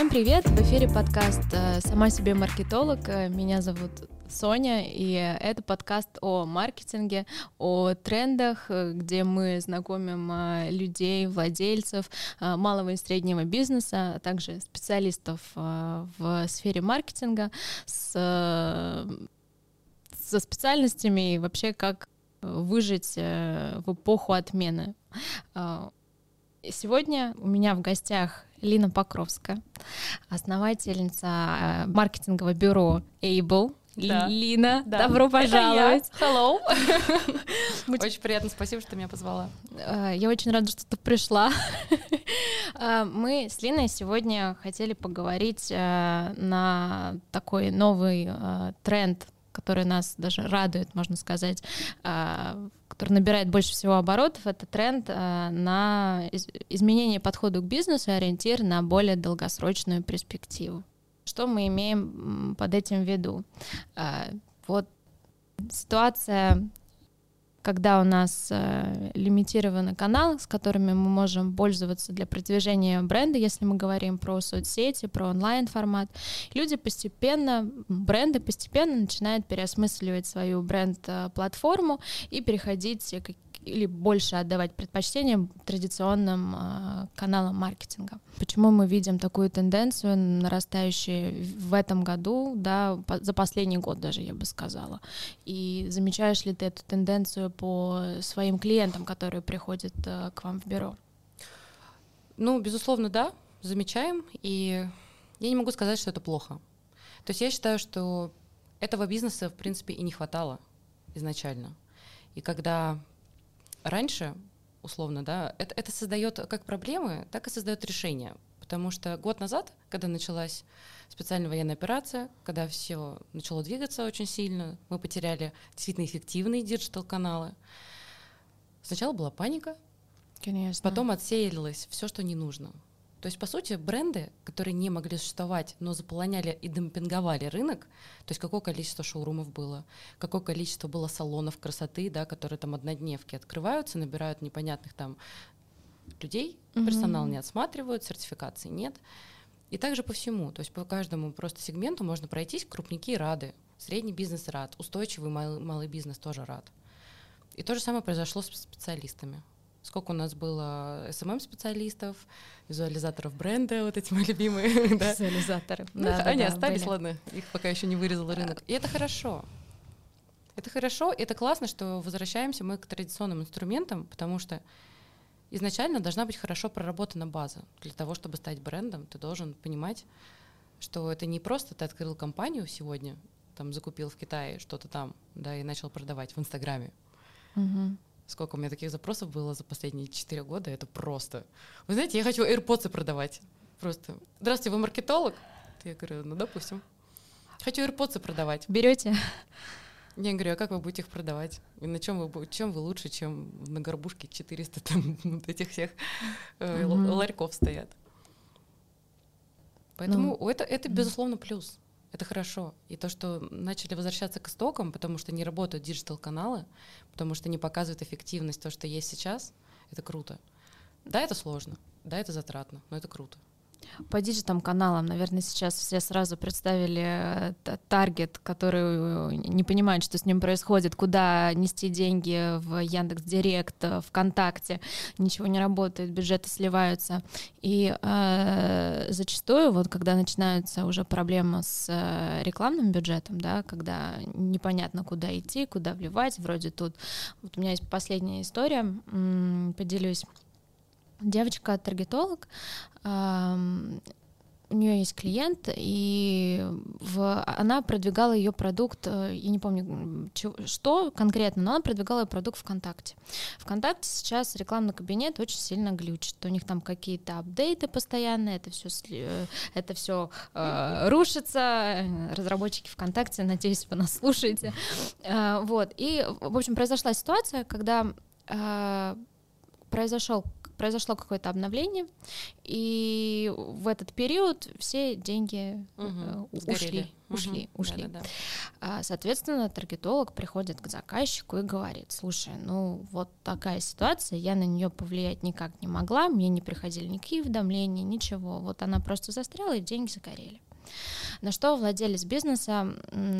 Всем привет! В эфире подкаст э, «Сама себе маркетолог». Э, меня зовут Соня, и это подкаст о маркетинге, о трендах, э, где мы знакомим людей, владельцев малого и среднего бизнеса, а также специалистов в сфере маркетинга с, со специальностями и вообще как выжить в эпоху отмены. Сегодня у меня в гостях Лина Покровская, основательница э, маркетингового бюро Able. Да. Лина, да. добро пожаловать. Это я. Hello. Очень приятно, спасибо, что ты меня позвала. Э, я очень рада, что ты пришла. Э, мы с Линой сегодня хотели поговорить на такой новый тренд, который нас даже радует, можно сказать, который набирает больше всего оборотов, это тренд э, на изменение подхода к бизнесу и ориентир на более долгосрочную перспективу. Что мы имеем под этим в виду? Э, вот ситуация когда у нас э, лимитированы каналы, с которыми мы можем пользоваться для продвижения бренда, если мы говорим про соцсети, про онлайн-формат, люди постепенно, бренды постепенно начинают переосмысливать свою бренд-платформу и переходить к или больше отдавать предпочтение традиционным э, каналам маркетинга. Почему мы видим такую тенденцию нарастающую в этом году, да, по, за последний год даже, я бы сказала. И замечаешь ли ты эту тенденцию по своим клиентам, которые приходят э, к вам в бюро? Ну, безусловно, да, замечаем, и я не могу сказать, что это плохо. То есть я считаю, что этого бизнеса, в принципе, и не хватало изначально. И когда раньше, условно, да, это, это создает как проблемы, так и создает решения. Потому что год назад, когда началась специальная военная операция, когда все начало двигаться очень сильно, мы потеряли действительно эффективные digital-каналы. Сначала была паника, Конечно. потом отсеялось все, что не нужно. То есть, по сути, бренды, которые не могли существовать, но заполоняли и демпинговали рынок, то есть какое количество шоурумов было, какое количество было салонов красоты, да, которые там однодневки открываются, набирают непонятных там людей, mm-hmm. персонал не отсматривают, сертификации нет. И также по всему, то есть по каждому просто сегменту можно пройтись, крупники рады, средний бизнес рад, устойчивый малый, малый бизнес тоже рад. И то же самое произошло с специалистами. Сколько у нас было SMM-специалистов, визуализаторов бренда, вот эти мои любимые. Визуализаторы. Ну, они остались, ладно, их пока еще не вырезал рынок. И это хорошо. Это хорошо, это классно, что возвращаемся мы к традиционным инструментам, потому что изначально должна быть хорошо проработана база. Для того, чтобы стать брендом, ты должен понимать, что это не просто ты открыл компанию сегодня, там закупил в Китае что-то там, да, и начал продавать в Инстаграме. Угу. Сколько у меня таких запросов было за последние четыре года, это просто. Вы знаете, я хочу AirPods продавать. Просто. Здравствуйте, вы маркетолог? Я говорю, ну, допустим. Хочу AirPods продавать. Берете? Я говорю, а как вы будете их продавать? И на чем вы, чем вы лучше, чем на горбушке 400 там вот этих всех э, mm-hmm. ларьков стоят? Поэтому ну, это, это, безусловно, плюс. Это хорошо. И то, что начали возвращаться к истокам, потому что не работают digital-каналы, потому что не показывают эффективность то, что есть сейчас, это круто. Да, это сложно, да, это затратно, но это круто. По digital каналам, наверное, сейчас все сразу представили э, таргет, который э, не понимает, что с ним происходит, куда нести деньги в Яндекс Директ, э, ВКонтакте, ничего не работает, бюджеты сливаются. И э, зачастую, вот когда начинаются уже проблемы с рекламным бюджетом, да, когда непонятно, куда идти, куда вливать, вроде тут, вот у меня есть последняя история, поделюсь девочка-таргетолог, у нее есть клиент, и в, она продвигала ее продукт, э, я не помню, что конкретно, но она продвигала ее продукт ВКонтакте. ВКонтакте сейчас рекламный кабинет очень сильно глючит. У них там какие-то апдейты постоянные, это все, э, это все э, рушится. Разработчики ВКонтакте, надеюсь, вы нас слушаете. Э, вот. И, в общем, произошла ситуация, когда э, произошел произошло какое-то обновление, и в этот период все деньги угу. ушли, ушли, угу. ушли. Да, да, да. Соответственно, таргетолог приходит к заказчику и говорит, слушай, ну вот такая ситуация, я на нее повлиять никак не могла, мне не приходили никакие уведомления, ничего, вот она просто застряла и деньги загорели. На что владелец бизнеса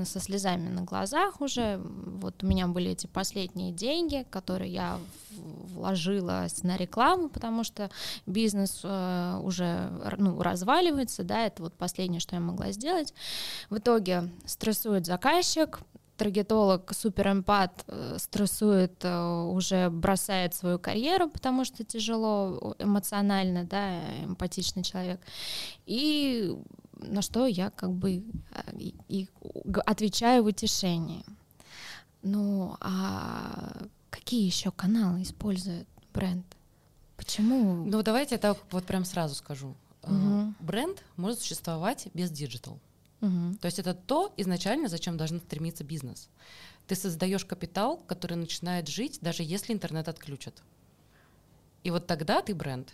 со слезами на глазах уже, вот у меня были эти последние деньги, которые я вложила на рекламу, потому что бизнес э, уже ну, разваливается, да, это вот последнее, что я могла сделать. В итоге стрессует заказчик, таргетолог, суперэмпат э, стрессует, э, уже бросает свою карьеру, потому что тяжело эмоционально, да, эмпатичный человек. И на что я как бы э, и, и отвечаю в утешении. Ну, а какие еще каналы использует бренд? Почему? Ну, давайте я так вот прям сразу скажу. Угу. Бренд может существовать без digital. Угу. То есть это то изначально, за чем должен стремиться бизнес. Ты создаешь капитал, который начинает жить, даже если интернет отключат. И вот тогда ты бренд.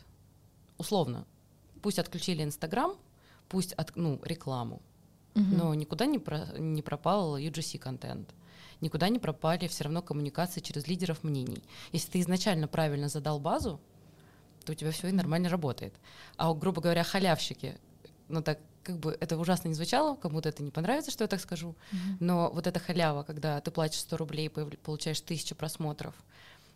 Условно. Пусть отключили Инстаграм, пусть от, ну, рекламу, угу. но никуда не, про, не пропал UGC контент, никуда не пропали все равно коммуникации через лидеров мнений. Если ты изначально правильно задал базу, то у тебя все и нормально работает. А, грубо говоря, халявщики, ну так как бы это ужасно не звучало, кому-то это не понравится, что я так скажу, mm-hmm. но вот эта халява, когда ты платишь 100 рублей, получаешь тысячу просмотров,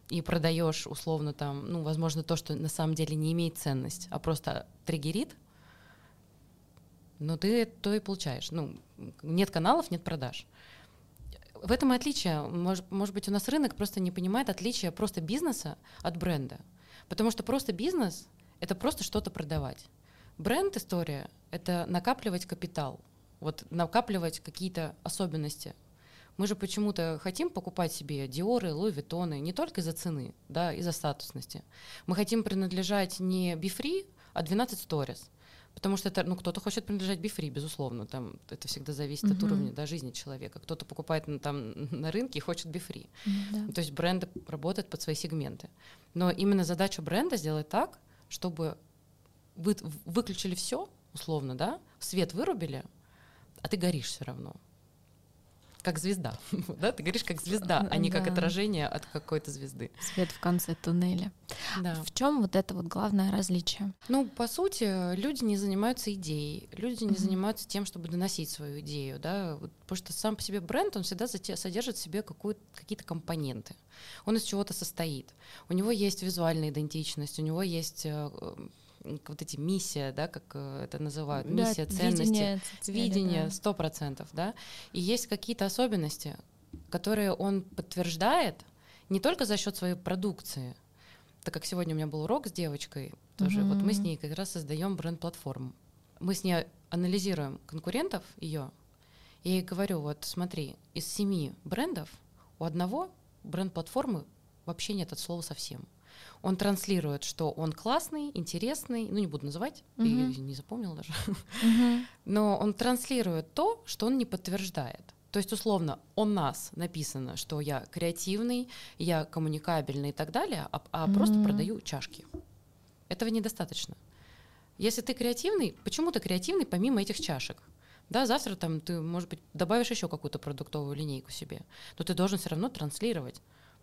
и продаешь условно там, ну, возможно, то, что на самом деле не имеет ценность, а просто триггерит, но ты то и получаешь. Ну, нет каналов, нет продаж. В этом и отличие. Может, может быть, у нас рынок просто не понимает отличия просто бизнеса от бренда. Потому что просто бизнес — это просто что-то продавать. Бренд-история — это накапливать капитал, вот накапливать какие-то особенности. Мы же почему-то хотим покупать себе Диоры, Луи Виттоны не только из-за цены, да, из-за статусности. Мы хотим принадлежать не Бифри, а 12 Stories. Потому что это, ну, кто-то хочет принадлежать бифри, безусловно, там это всегда зависит mm-hmm. от уровня да, жизни человека. Кто-то покупает ну, там на рынке и хочет бифри. Mm-hmm. То есть бренды работают под свои сегменты. Но именно задача бренда сделать так, чтобы вы выключили все, условно, да, свет вырубили, а ты горишь все равно как звезда, да, ты говоришь как звезда, а не как отражение от какой-то звезды. Свет в конце туннеля. Да. В чем вот это вот главное различие? Ну, по сути, люди не занимаются идеей, люди не занимаются тем, чтобы доносить свою идею, да, потому что сам по себе бренд, он всегда содержит в себе какие-то компоненты. Он из чего-то состоит. У него есть визуальная идентичность, у него есть э, вот эти миссия, да, как э, это называют, да, миссия, ценности, видение, сто процентов, да, и есть какие-то особенности, которые он подтверждает не только за счет своей продукции, так как сегодня у меня был урок с девочкой, тоже mm-hmm. вот мы с ней как раз создаем бренд-платформу, мы с ней анализируем конкурентов ее, и я ей говорю, вот смотри, из семи брендов у одного бренд-платформы вообще нет от слова совсем он транслирует, что он классный, интересный, ну не буду называть, угу. я не запомнила даже, угу. но он транслирует то, что он не подтверждает. То есть, условно, о нас написано, что я креативный, я коммуникабельный и так далее, а, а mm просто продаю чашки. Этого недостаточно. Если ты креативный, почему ты креативный помимо этих чашек? Да, завтра там ты, может быть, добавишь еще какую-то продуктовую линейку себе, но ты должен все равно транслировать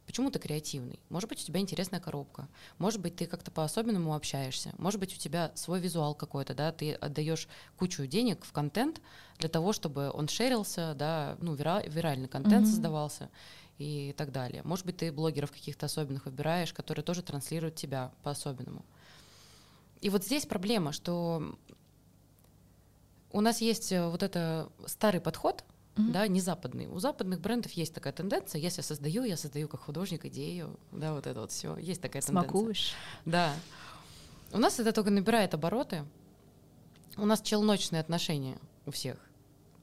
Почему ты креативный? Может быть, у тебя интересная коробка. Может быть, ты как-то по-особенному общаешься. Может быть, у тебя свой визуал какой-то, да, ты отдаешь кучу денег в контент для того, чтобы он шерился, да, ну, вира- виральный контент mm-hmm. создавался и так далее. Может быть, ты блогеров каких-то особенных выбираешь, которые тоже транслируют тебя по-особенному. И вот здесь проблема, что у нас есть э, вот это старый подход — mm-hmm. да, не западный. У западных брендов есть такая тенденция. Если я создаю, я создаю как художник идею, да, вот это вот все. Есть такая Смакуешь. тенденция. Да. У нас это только набирает обороты. У нас челночные отношения у всех.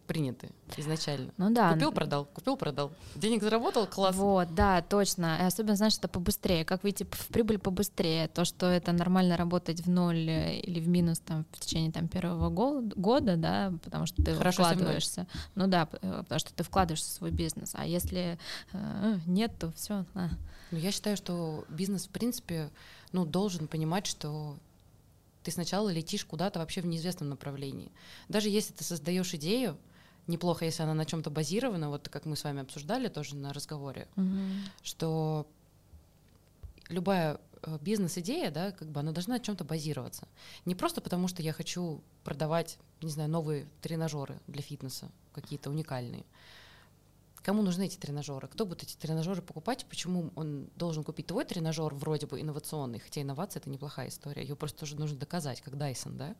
Приняты изначально. Ну да. Купил, продал, купил, продал. Денег заработал, класс. Вот, да, точно. И особенно, знаешь, это побыстрее. Как выйти в прибыль побыстрее. То, что это нормально работать в ноль э, или в минус там в течение там первого года, да, потому что ты Хорошо вкладываешься. Ну да, э, потому что ты вкладываешься в свой бизнес. А если э, нет, то все. А. Ну, я считаю, что бизнес, в принципе, ну, должен понимать, что ты сначала летишь куда-то вообще в неизвестном направлении. Даже если ты создаешь идею, неплохо, если она на чем-то базирована, вот как мы с вами обсуждали тоже на разговоре, угу. что любая э, бизнес-идея, да, как бы она должна на чем-то базироваться. Не просто потому, что я хочу продавать, не знаю, новые тренажеры для фитнеса, какие-то уникальные. Кому нужны эти тренажеры? Кто будет эти тренажеры покупать? Почему он должен купить твой тренажер вроде бы инновационный? Хотя инновация это неплохая история. Ее просто тоже нужно доказать, как Dyson, да?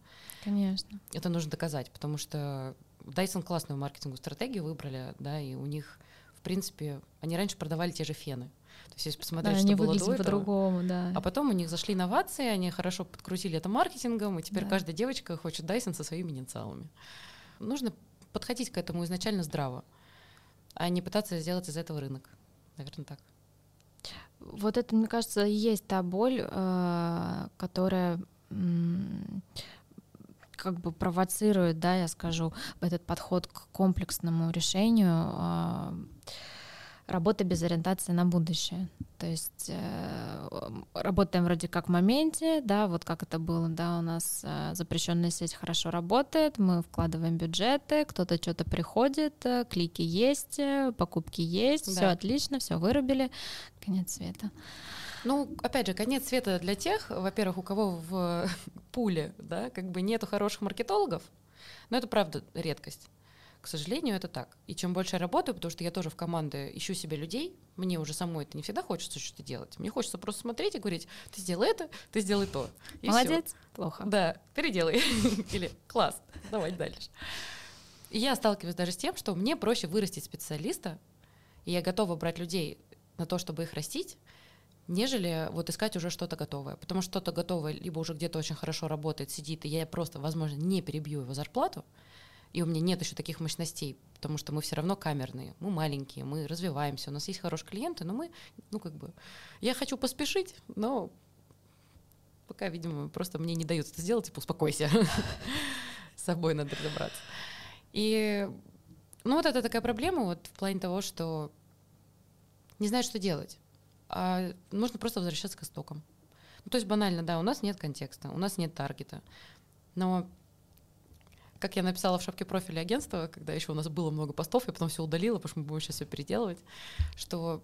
Конечно. Это нужно доказать, потому что Dyson классную маркетинговую стратегию выбрали, да, и у них, в принципе, они раньше продавали те же фены. То есть, если посмотреть, да, что было до по-другому, да. А потом у них зашли инновации, они хорошо подкрутили это маркетингом, и теперь да. каждая девочка хочет Dyson со своими инициалами. Нужно подходить к этому изначально здраво а не пытаться сделать из этого рынок. Наверное, так. Вот это, мне кажется, есть та боль, э, которая как бы провоцирует, да, я скажу, этот подход к комплексному решению а, работа без ориентации на будущее. То есть э, работаем вроде как в моменте, да, вот как это было, да, у нас э, запрещенная сеть хорошо работает, мы вкладываем бюджеты, кто-то что-то приходит, э, клики есть, покупки есть, да. все отлично, все вырубили, конец света. Ну, опять же, конец света для тех, во-первых, у кого в пуле, да, как бы нету хороших маркетологов, но это правда редкость. К сожалению, это так. И чем больше я работаю, потому что я тоже в команде ищу себе людей, мне уже самой это не всегда хочется что-то делать. Мне хочется просто смотреть и говорить, ты сделай это, ты сделай то. И Молодец, всё. плохо. Да, переделай. Или класс, давай дальше. И я сталкиваюсь даже с тем, что мне проще вырастить специалиста, и я готова брать людей на то, чтобы их растить, нежели вот искать уже что-то готовое. Потому что что-то готовое либо уже где-то очень хорошо работает, сидит, и я просто, возможно, не перебью его зарплату, и у меня нет еще таких мощностей, потому что мы все равно камерные, мы маленькие, мы развиваемся, у нас есть хорошие клиенты, но мы, ну как бы, я хочу поспешить, но пока, видимо, просто мне не дают это сделать, типа, успокойся, с собой надо разобраться. И, ну вот это такая проблема вот в плане того, что не знаю, что делать. А нужно просто возвращаться к истокам. Ну, то есть банально, да, у нас нет контекста, у нас нет таргета, но как я написала в шапке профиля агентства, когда еще у нас было много постов, я потом все удалила, потому что мы будем сейчас все переделывать, что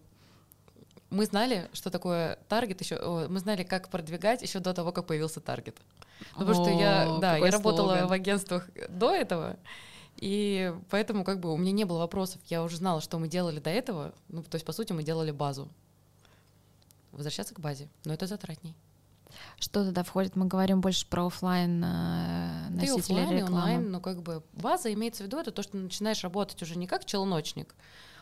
мы знали, что такое таргет еще, мы знали, как продвигать еще до того, как появился таргет. Ну, потому что я, да, я работала в агентствах до этого, и поэтому как бы у меня не было вопросов. Я уже знала, что мы делали до этого. Ну, то есть, по сути, мы делали базу. Возвращаться к базе. Но это затратней. Что туда входит? Мы говорим больше про офлайн э, носители офлайн, рекламы. онлайн, но как бы база имеется в виду это то, что ты начинаешь работать уже не как челночник,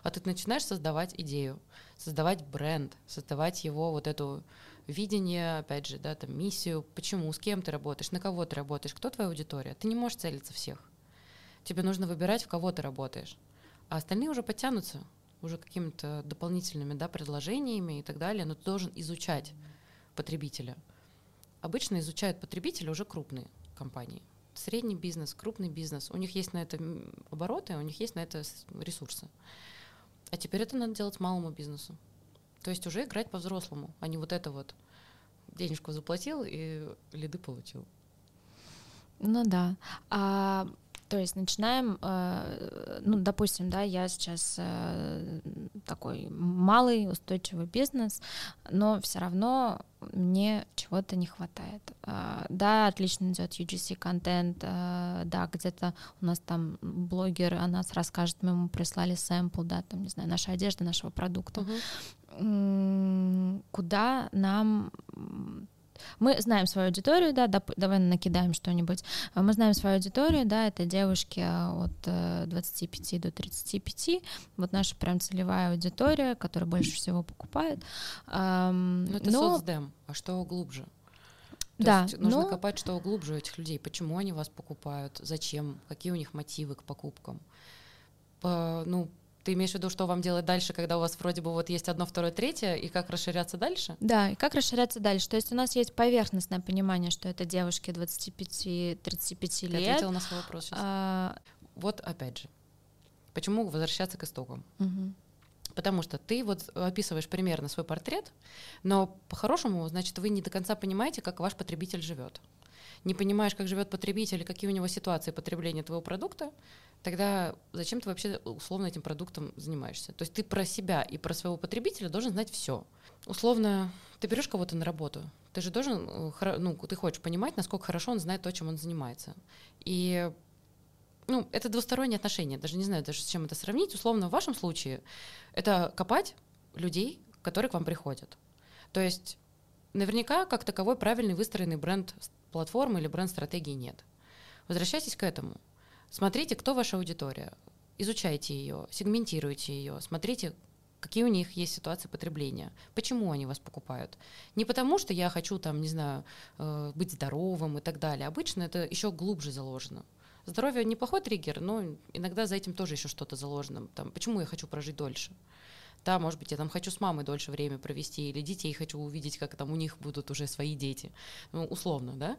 а ты начинаешь создавать идею, создавать бренд, создавать его вот эту видение, опять же, да, там миссию, почему, с кем ты работаешь, на кого ты работаешь, кто твоя аудитория. Ты не можешь целиться всех. Тебе нужно выбирать, в кого ты работаешь. А остальные уже подтянутся уже какими-то дополнительными да, предложениями и так далее, но ты должен изучать потребителя обычно изучают потребителя уже крупные компании. Средний бизнес, крупный бизнес. У них есть на это обороты, у них есть на это ресурсы. А теперь это надо делать малому бизнесу. То есть уже играть по-взрослому, а не вот это вот денежку заплатил и лиды получил. Ну да. А то есть начинаем, э, ну, допустим, да, я сейчас э, такой малый устойчивый бизнес, но все равно мне чего-то не хватает. Э, да, отлично идет UGC контент, да, где-то у нас там блогер о нас расскажет, мы ему прислали сэмпл, да, там, не знаю, наша одежда, нашего продукта. Uh-huh. Куда нам мы знаем свою аудиторию, да, доп- давай накидаем что-нибудь. А, мы знаем свою аудиторию, да, это девушки а, от 25 э, до 35. Вот наша прям целевая аудитория, которая больше всего покупает. Но это Но... соцдем, а что глубже? То да, есть нужно но... копать, что глубже у этих людей. Почему они вас покупают? Зачем? Какие у них мотивы к покупкам? По, ну, ты имеешь в виду, что вам делать дальше, когда у вас вроде бы вот есть одно, второе, третье, и как расширяться дальше? Да, и как расширяться дальше. То есть у нас есть поверхностное понимание, что это девушки 25-35 лет. Я ответила на свой вопрос сейчас. А... Вот опять же, почему возвращаться к истокам? Угу. Потому что ты вот описываешь примерно свой портрет, но по-хорошему, значит, вы не до конца понимаете, как ваш потребитель живет. Не понимаешь, как живет потребитель, какие у него ситуации потребления твоего продукта, тогда зачем ты вообще условно этим продуктом занимаешься? То есть ты про себя и про своего потребителя должен знать все. Условно, ты берешь кого-то на работу, ты же должен, э, ну, ты хочешь понимать, насколько хорошо он знает то, чем он занимается. И ну, это двусторонние отношения, даже не знаю, даже с чем это сравнить. Условно, в вашем случае это копать людей, которые к вам приходят. То есть наверняка как таковой правильный выстроенный бренд платформы или бренд-стратегии нет. Возвращайтесь к этому. Смотрите, кто ваша аудитория, изучайте ее, сегментируйте ее, смотрите, какие у них есть ситуации потребления, почему они вас покупают. Не потому, что я хочу там, не знаю, э, быть здоровым и так далее. Обычно это еще глубже заложено. Здоровье неплохой триггер, но иногда за этим тоже еще что-то заложено. Там, почему я хочу прожить дольше? Да, может быть, я там хочу с мамой дольше время провести, или детей хочу увидеть, как там у них будут уже свои дети. Ну, условно, да?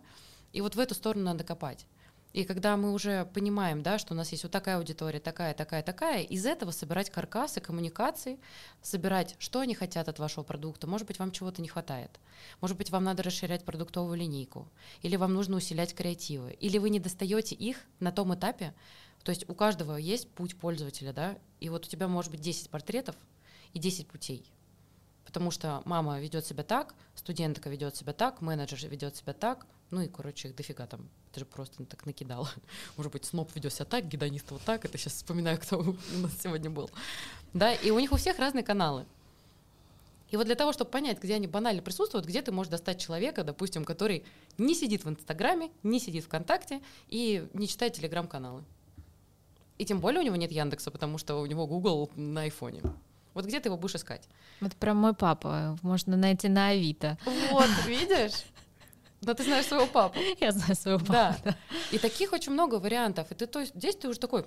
И вот в эту сторону надо копать. И когда мы уже понимаем, да, что у нас есть вот такая аудитория, такая, такая, такая, из этого собирать каркасы коммуникаций, собирать, что они хотят от вашего продукта. Может быть, вам чего-то не хватает. Может быть, вам надо расширять продуктовую линейку. Или вам нужно усилять креативы. Или вы не достаете их на том этапе. То есть у каждого есть путь пользователя, да, и вот у тебя может быть 10 портретов и 10 путей потому что мама ведет себя так, студентка ведет себя так, менеджер ведет себя так, ну и, короче, их дофига там. Это же просто так накидал. Может быть, сноб ведет себя так, гедонист вот так. Это сейчас вспоминаю, кто у нас сегодня был. Да, и у них у всех разные каналы. И вот для того, чтобы понять, где они банально присутствуют, где ты можешь достать человека, допустим, который не сидит в Инстаграме, не сидит ВКонтакте и не читает телеграм-каналы. И тем более у него нет Яндекса, потому что у него Google на айфоне. Вот где ты его будешь искать? Вот прям мой папа. Можно найти на Авито. Вот, видишь? Но ты знаешь своего папу. Я знаю своего папу. Да. да. И таких очень много вариантов. И ты то есть здесь ты уже такой.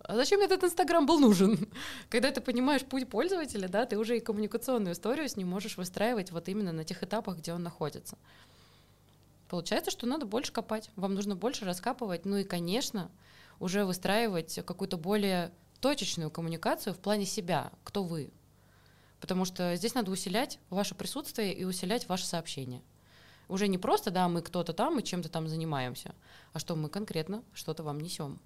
А зачем мне этот Инстаграм был нужен? Когда ты понимаешь путь пользователя, да, ты уже и коммуникационную историю с ним можешь выстраивать вот именно на тех этапах, где он находится. Получается, что надо больше копать, вам нужно больше раскапывать, ну и, конечно, уже выстраивать какую-то более точечную коммуникацию в плане себя, кто вы. Потому что здесь надо усилять ваше присутствие и усилять ваше сообщение. Уже не просто, да, мы кто-то там и чем-то там занимаемся, а что мы конкретно что-то вам несем.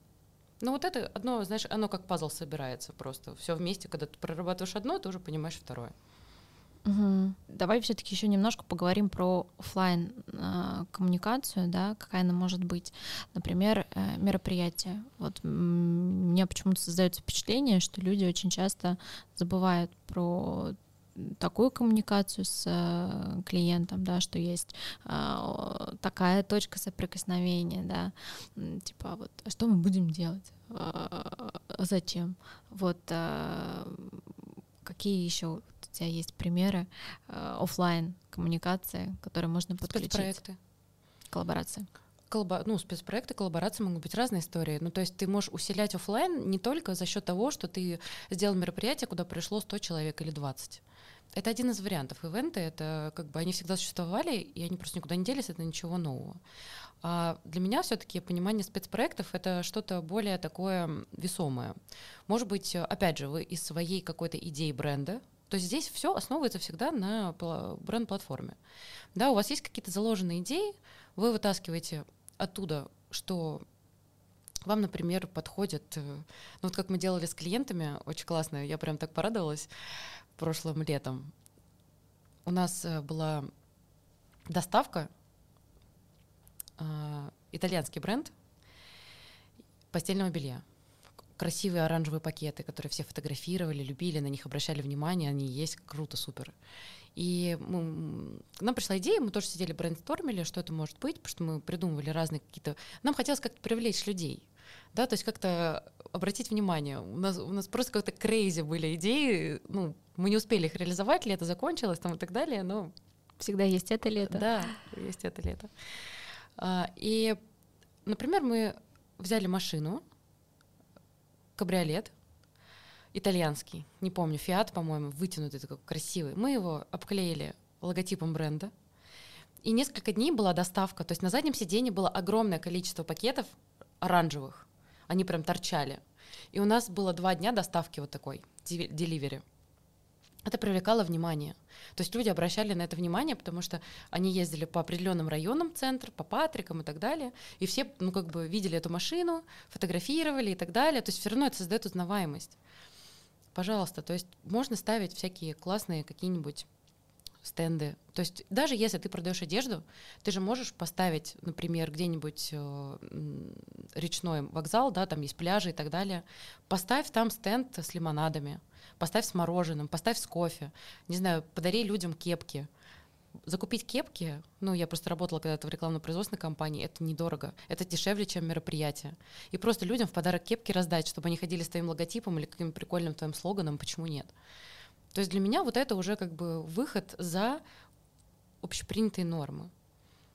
Ну вот это одно, знаешь, оно как пазл собирается просто. Все вместе, когда ты прорабатываешь одно, ты уже понимаешь второе. Угу. Давай все-таки еще немножко поговорим про офлайн э, коммуникацию, да, какая она может быть. Например, э, мероприятие. Вот меня почему-то создается впечатление, что люди очень часто забывают про такую коммуникацию с э, клиентом, да, что есть э, такая точка соприкосновения, да, типа вот, а что мы будем делать, зачем, вот какие еще у тебя есть примеры э, офлайн коммуникации, которые можно подключить? Спецпроекты. Коллаборации. Коллаба... Ну, спецпроекты, коллаборации могут быть разные истории. Ну, то есть ты можешь усилять офлайн не только за счет того, что ты сделал мероприятие, куда пришло 100 человек или 20. Это один из вариантов. Ивенты, это как бы они всегда существовали, и они просто никуда не делись, это ничего нового. А для меня все-таки понимание спецпроектов это что-то более такое весомое. Может быть, опять же, вы из своей какой-то идеи бренда, то есть здесь все основывается всегда на бренд-платформе. Да, у вас есть какие-то заложенные идеи, вы вытаскиваете оттуда, что вам, например, подходит, э, ну вот как мы делали с клиентами, очень классно, я прям так порадовалась прошлым летом. У нас э, была доставка э, итальянский бренд постельного белья. Красивые оранжевые пакеты, которые все фотографировали, любили, на них обращали внимание, они есть, круто, супер. И мы, к нам пришла идея, мы тоже сидели брейнстормили, что это может быть, потому что мы придумывали разные какие-то... Нам хотелось как-то привлечь людей, да, то есть как-то обратить внимание. У нас, у нас просто как-то крейзи были идеи, ну, мы не успели их реализовать, лето закончилось там и так далее, но Всегда есть это лето. Да, есть это лето. А, и, например, мы взяли машину, кабриолет, итальянский, не помню, Фиат, по-моему, вытянутый такой красивый. Мы его обклеили логотипом бренда. И несколько дней была доставка. То есть на заднем сиденье было огромное количество пакетов оранжевых. Они прям торчали. И у нас было два дня доставки вот такой, деливери. Это привлекало внимание. То есть люди обращали на это внимание, потому что они ездили по определенным районам центр, по Патрикам и так далее, и все, ну, как бы видели эту машину, фотографировали и так далее. То есть все равно это создает узнаваемость. Пожалуйста, то есть можно ставить всякие классные какие-нибудь стенды. То есть даже если ты продаешь одежду, ты же можешь поставить, например, где-нибудь э, речной вокзал, да, там есть пляжи и так далее. Поставь там стенд с лимонадами, поставь с мороженым, поставь с кофе. Не знаю, подари людям кепки. Закупить кепки, ну, я просто работала когда-то в рекламно-производственной компании, это недорого, это дешевле, чем мероприятие. И просто людям в подарок кепки раздать, чтобы они ходили с твоим логотипом или каким-то прикольным твоим слоганом, почему нет? То есть для меня вот это уже как бы выход за общепринятые нормы.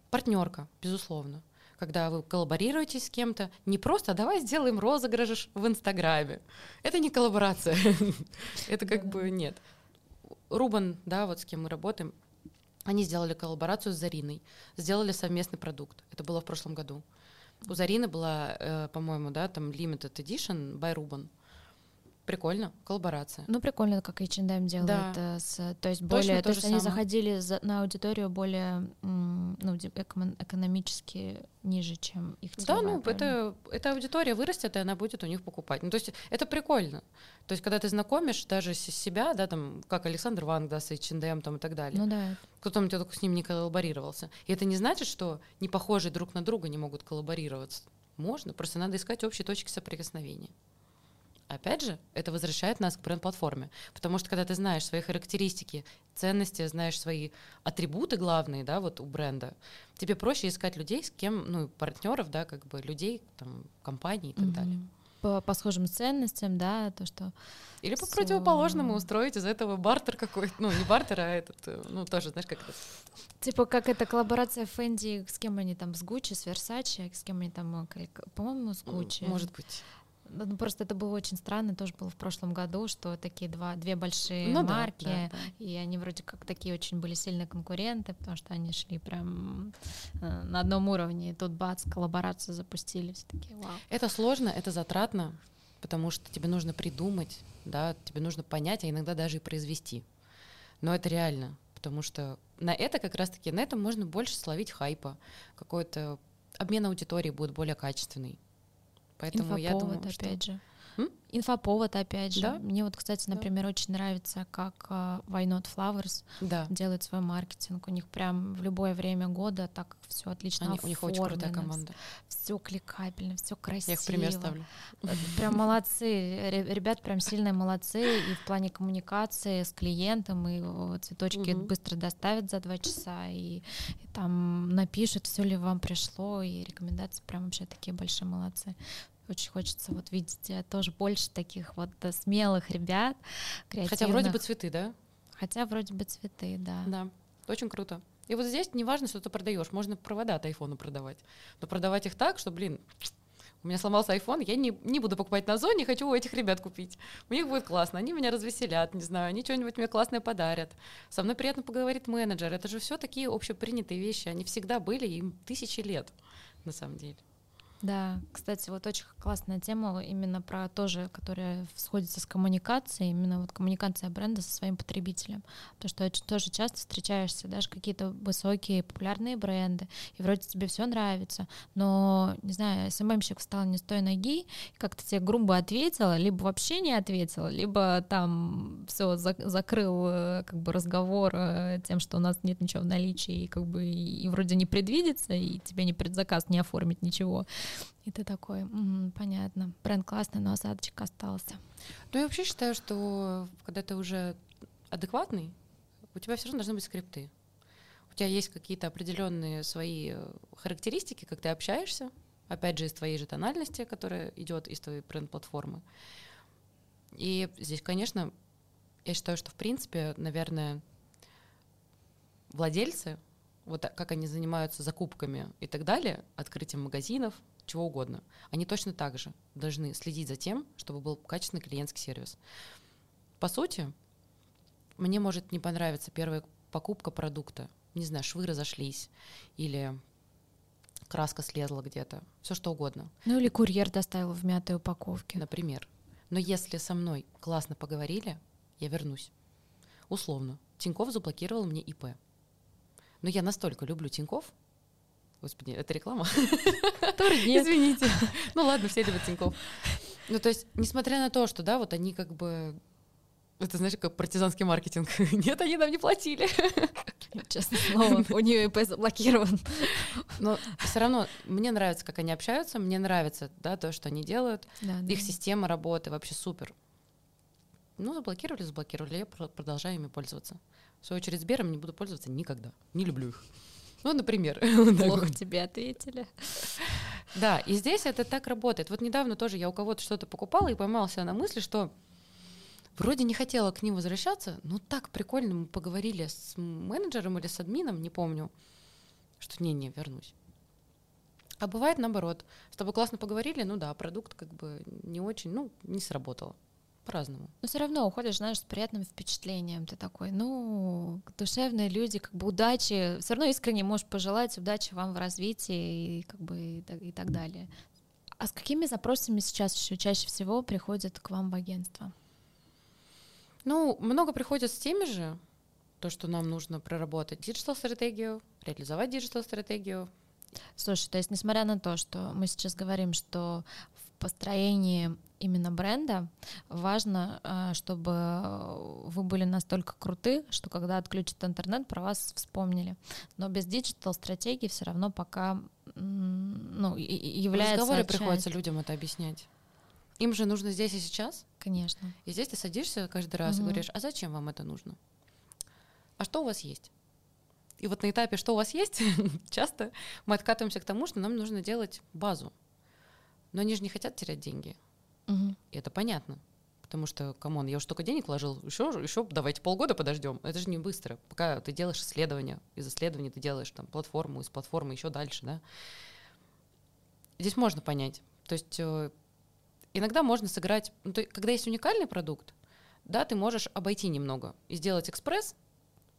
Партнерка, безусловно. Когда вы коллаборируете с кем-то, не просто давай сделаем розыгрыш в Инстаграме. Это не коллаборация. Это как бы нет. Рубан, да, вот с кем мы работаем, они сделали коллаборацию с Зариной, сделали совместный продукт. Это было в прошлом году. У Зарины была, э, по-моему, да, там limited edition by Ruban. Прикольно, коллаборация. Ну, прикольно, как H&M делает. Да. Э, с, то есть, более, то, то есть они заходили за, на аудиторию более ну, экономически ниже, чем их целевая, Да, ну, это, эта аудитория вырастет, и она будет у них покупать. Ну, то есть это прикольно. То есть когда ты знакомишь даже себя, да, там, как Александр Ванг, да, с H&M там и так далее. Ну да. Кто там только с ним не коллаборировался. И это не значит, что не похожие друг на друга не могут коллаборироваться. Можно, просто надо искать общие точки соприкосновения. Опять же, это возвращает нас к бренд-платформе, потому что когда ты знаешь свои характеристики, ценности, знаешь свои атрибуты главные, да, вот у бренда, тебе проще искать людей, с кем, ну, партнеров, да, как бы людей, там, компаний и так mm-hmm. далее. По, по схожим ценностям, да, то, что... Или по противоположному устроить из этого бартер какой-то, ну, не бартер, а этот, э, ну, тоже, знаешь, как это... Типа как эта коллаборация Фэнди, с кем они там, с Гуччи, с Версачи, с кем они там, э, по-моему, с Гуччи. Может быть. Ну, просто это было очень странно, тоже было в прошлом году, что такие два, две большие ну, марки, да, да, да. и они вроде как такие очень были сильные конкуренты, потому что они шли прям э, на одном уровне, и тут бац, коллаборацию запустили, все такие, вау. Это сложно, это затратно, потому что тебе нужно придумать, да, тебе нужно понять, а иногда даже и произвести. Но это реально, потому что на это как раз-таки, на этом можно больше словить хайпа, какой-то обмен аудитории будет более качественный. Поэтому я думаю, опять что... же. М? Инфоповод, опять же. Да? Мне вот, кстати, например, да. очень нравится, как uh, Why Not Flowers да. делает свой маркетинг. У них прям в любое время года так все отлично Они, У них очень крутая команда. Все кликабельно, все красиво. Я их пример ставлю. Прям молодцы. Ребят прям сильные молодцы. И в плане коммуникации с клиентом, и цветочки угу. быстро доставят за два часа, и, и там напишут, все ли вам пришло, и рекомендации прям вообще такие большие молодцы. Очень хочется вот видеть э, тоже больше таких вот э, смелых ребят, креативных. Хотя вроде бы цветы, да? Хотя вроде бы цветы, да. Да, очень круто. И вот здесь не важно, что ты продаешь, можно провода от айфона продавать. Но продавать их так, что, блин, у меня сломался iPhone, я не, не буду покупать на зоне, хочу у этих ребят купить. У них будет классно, они меня развеселят, не знаю, они что-нибудь мне классное подарят. Со мной приятно поговорит менеджер. Это же все такие общепринятые вещи, они всегда были, им тысячи лет, на самом деле. Да, кстати, вот очень классная тема именно про тоже, которая сходится с коммуникацией, именно вот коммуникация бренда со своим потребителем. То, что тоже часто встречаешься, даже какие-то высокие популярные бренды, и вроде тебе все нравится, но, не знаю, СММщик встал не с той ноги, как-то тебе грубо ответила, либо вообще не ответила, либо там все закрыл э, как бы разговор э, тем, что у нас нет ничего в наличии, и как бы и вроде не предвидится, и тебе не предзаказ не оформить ничего. И ты такой, угу, понятно, бренд классный, но осадочек остался. Ну, я вообще считаю, что когда ты уже адекватный, у тебя все равно должны быть скрипты. У тебя есть какие-то определенные свои э, характеристики, как ты общаешься, опять же, из твоей же тональности, которая идет из твоей бренд-платформы. И здесь, конечно, я считаю, что в принципе, наверное, владельцы, вот как они занимаются закупками и так далее, открытием магазинов, чего угодно, они точно так же должны следить за тем, чтобы был качественный клиентский сервис. По сути, мне может не понравиться первая покупка продукта, не знаю, швы разошлись или краска слезла где-то, все что угодно. Ну или курьер доставил в мятой упаковке. Например. Но если со мной классно поговорили, я вернусь. Условно. Тиньков заблокировал мне ИП. Но я настолько люблю Тиньков. Господи, это реклама? Извините. Ну ладно, все любят Тиньков. Ну, то есть, несмотря на то, что, да, вот они как бы это, знаешь, как партизанский маркетинг. Нет, они нам не платили. Честное слово, у нее ИП заблокирован. Но все равно мне нравится, как они общаются, мне нравится да, то, что они делают. Да, Их да. система работы вообще супер. Ну, заблокировали, заблокировали, я продолжаю ими пользоваться. В свою очередь, Сбером не буду пользоваться никогда. Не люблю их. Ну, например. Плохо тебе ответили. Да, и здесь это так работает. Вот недавно тоже я у кого-то что-то покупала и поймала себя на мысли, что вроде не хотела к ним возвращаться, но так прикольно мы поговорили с менеджером или с админом, не помню, что не-не, вернусь. А бывает наоборот. С тобой классно поговорили, ну да, продукт как бы не очень, ну, не сработало по-разному. Но все равно уходишь, знаешь, с приятным впечатлением. Ты такой, ну, душевные люди, как бы удачи. Все равно искренне можешь пожелать удачи вам в развитии и как бы и так, и так далее. А с какими запросами сейчас еще чаще всего приходят к вам в агентство? Ну, много приходят с теми же, то, что нам нужно проработать digital-стратегию, реализовать digital-стратегию. Слушай, то есть несмотря на то, что мы сейчас говорим, что в построении именно бренда важно, э, чтобы вы были настолько круты, что когда отключат интернет, про вас вспомнили. Но без диджитал-стратегии все равно пока ну, является... В разговоре часть... приходится людям это объяснять. Им же нужно здесь и сейчас. Конечно. И здесь ты садишься каждый раз угу. и говоришь, а зачем вам это нужно? А что у вас есть? И вот на этапе, что у вас есть, часто мы откатываемся к тому, что нам нужно делать базу. Но они же не хотят терять деньги. Угу. И это понятно. Потому что, come on, я уже столько денег вложил, еще, еще давайте полгода подождем. Это же не быстро. Пока ты делаешь исследование, из исследования ты делаешь там платформу, из платформы еще дальше, да. Здесь можно понять. То есть э, иногда можно сыграть, ну, то, когда есть уникальный продукт, да, ты можешь обойти немного и сделать экспресс,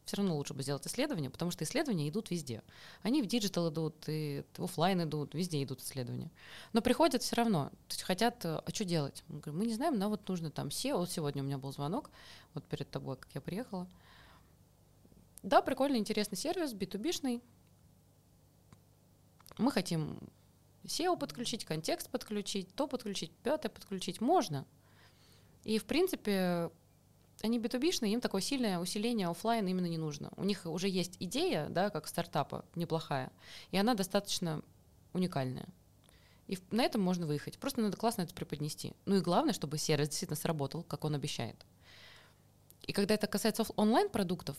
все равно лучше бы сделать исследования, потому что исследования идут везде. Они в digital идут, и в офлайн идут, везде идут исследования. Но приходят все равно, то есть хотят, а что делать? Мы говорим, мы не знаем, но вот нужно там SEO. Вот сегодня у меня был звонок, вот перед тобой, как я приехала. Да, прикольный, интересный сервис, B2B-шный. Мы хотим SEO подключить, контекст подключить, то подключить, пятое подключить. Можно. И, в принципе, они B2B-шные, им такое сильное усиление офлайн именно не нужно. У них уже есть идея, да, как стартапа, неплохая, и она достаточно уникальная. И на этом можно выехать. Просто надо классно это преподнести. Ну и главное, чтобы сервис действительно сработал, как он обещает. И когда это касается онлайн-продуктов,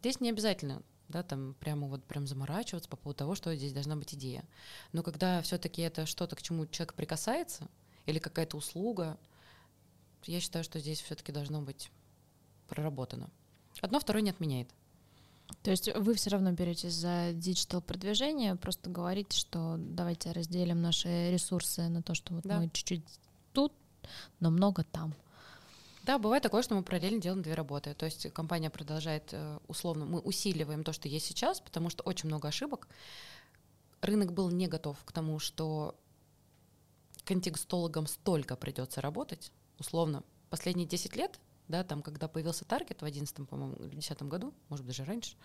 здесь не обязательно да, там прямо вот прям заморачиваться по поводу того, что здесь должна быть идея. Но когда все-таки это что-то, к чему человек прикасается, или какая-то услуга, я считаю, что здесь все-таки должно быть проработано. Одно второе не отменяет. То есть вы все равно беретесь за digital продвижение, просто говорите, что давайте разделим наши ресурсы на то, что вот да. мы чуть-чуть тут, но много там. Да, бывает такое, что мы параллельно делаем две работы. То есть компания продолжает э, условно, мы усиливаем то, что есть сейчас, потому что очень много ошибок. Рынок был не готов к тому, что контекстологам столько придется работать. Условно, последние 10 лет, да, там, когда появился таргет в 11 по-моему, или 10 году, может быть, даже раньше,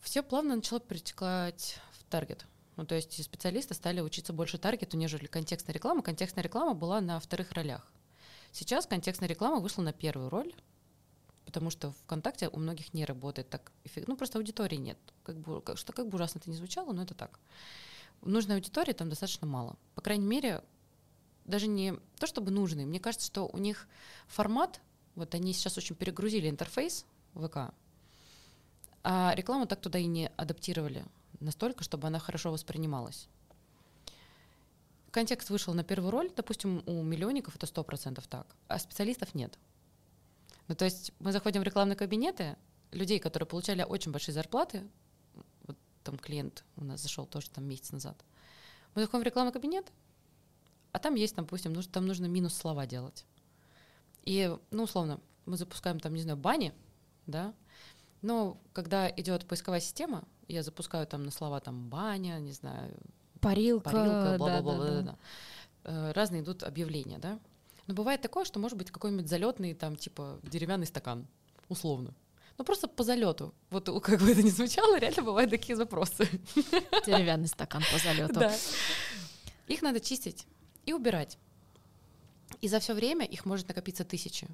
все плавно начало перетекать в таргет. Ну, то есть специалисты стали учиться больше таргету, нежели контекстная реклама. Контекстная реклама была на вторых ролях. Сейчас контекстная реклама вышла на первую роль, потому что ВКонтакте у многих не работает так эффективно. Ну, просто аудитории нет. Как бы, как, что, как бы ужасно это не звучало, но это так. Нужной аудитории там достаточно мало. По крайней мере, даже не то чтобы нужный. Мне кажется, что у них формат, вот они сейчас очень перегрузили интерфейс ВК, а рекламу так туда и не адаптировали настолько, чтобы она хорошо воспринималась контекст вышел на первую роль, допустим, у миллионников это сто процентов так, а специалистов нет. Ну, то есть мы заходим в рекламные кабинеты, людей, которые получали очень большие зарплаты, вот там клиент у нас зашел тоже там месяц назад, мы заходим в рекламный кабинет, а там есть, допустим, нужно, там нужно минус слова делать. И, ну, условно, мы запускаем там, не знаю, бани, да, но когда идет поисковая система, я запускаю там на слова там баня, не знаю, парилка, парилка бла-бла-бла, да, да, да. Э, разные идут объявления, да. Но бывает такое, что может быть какой-нибудь залетный там типа деревянный стакан, условно. Ну просто по залету. Вот как бы это ни звучало, реально бывают такие запросы. Деревянный стакан по залету. Да. Их надо чистить и убирать. И за все время их может накопиться тысячи.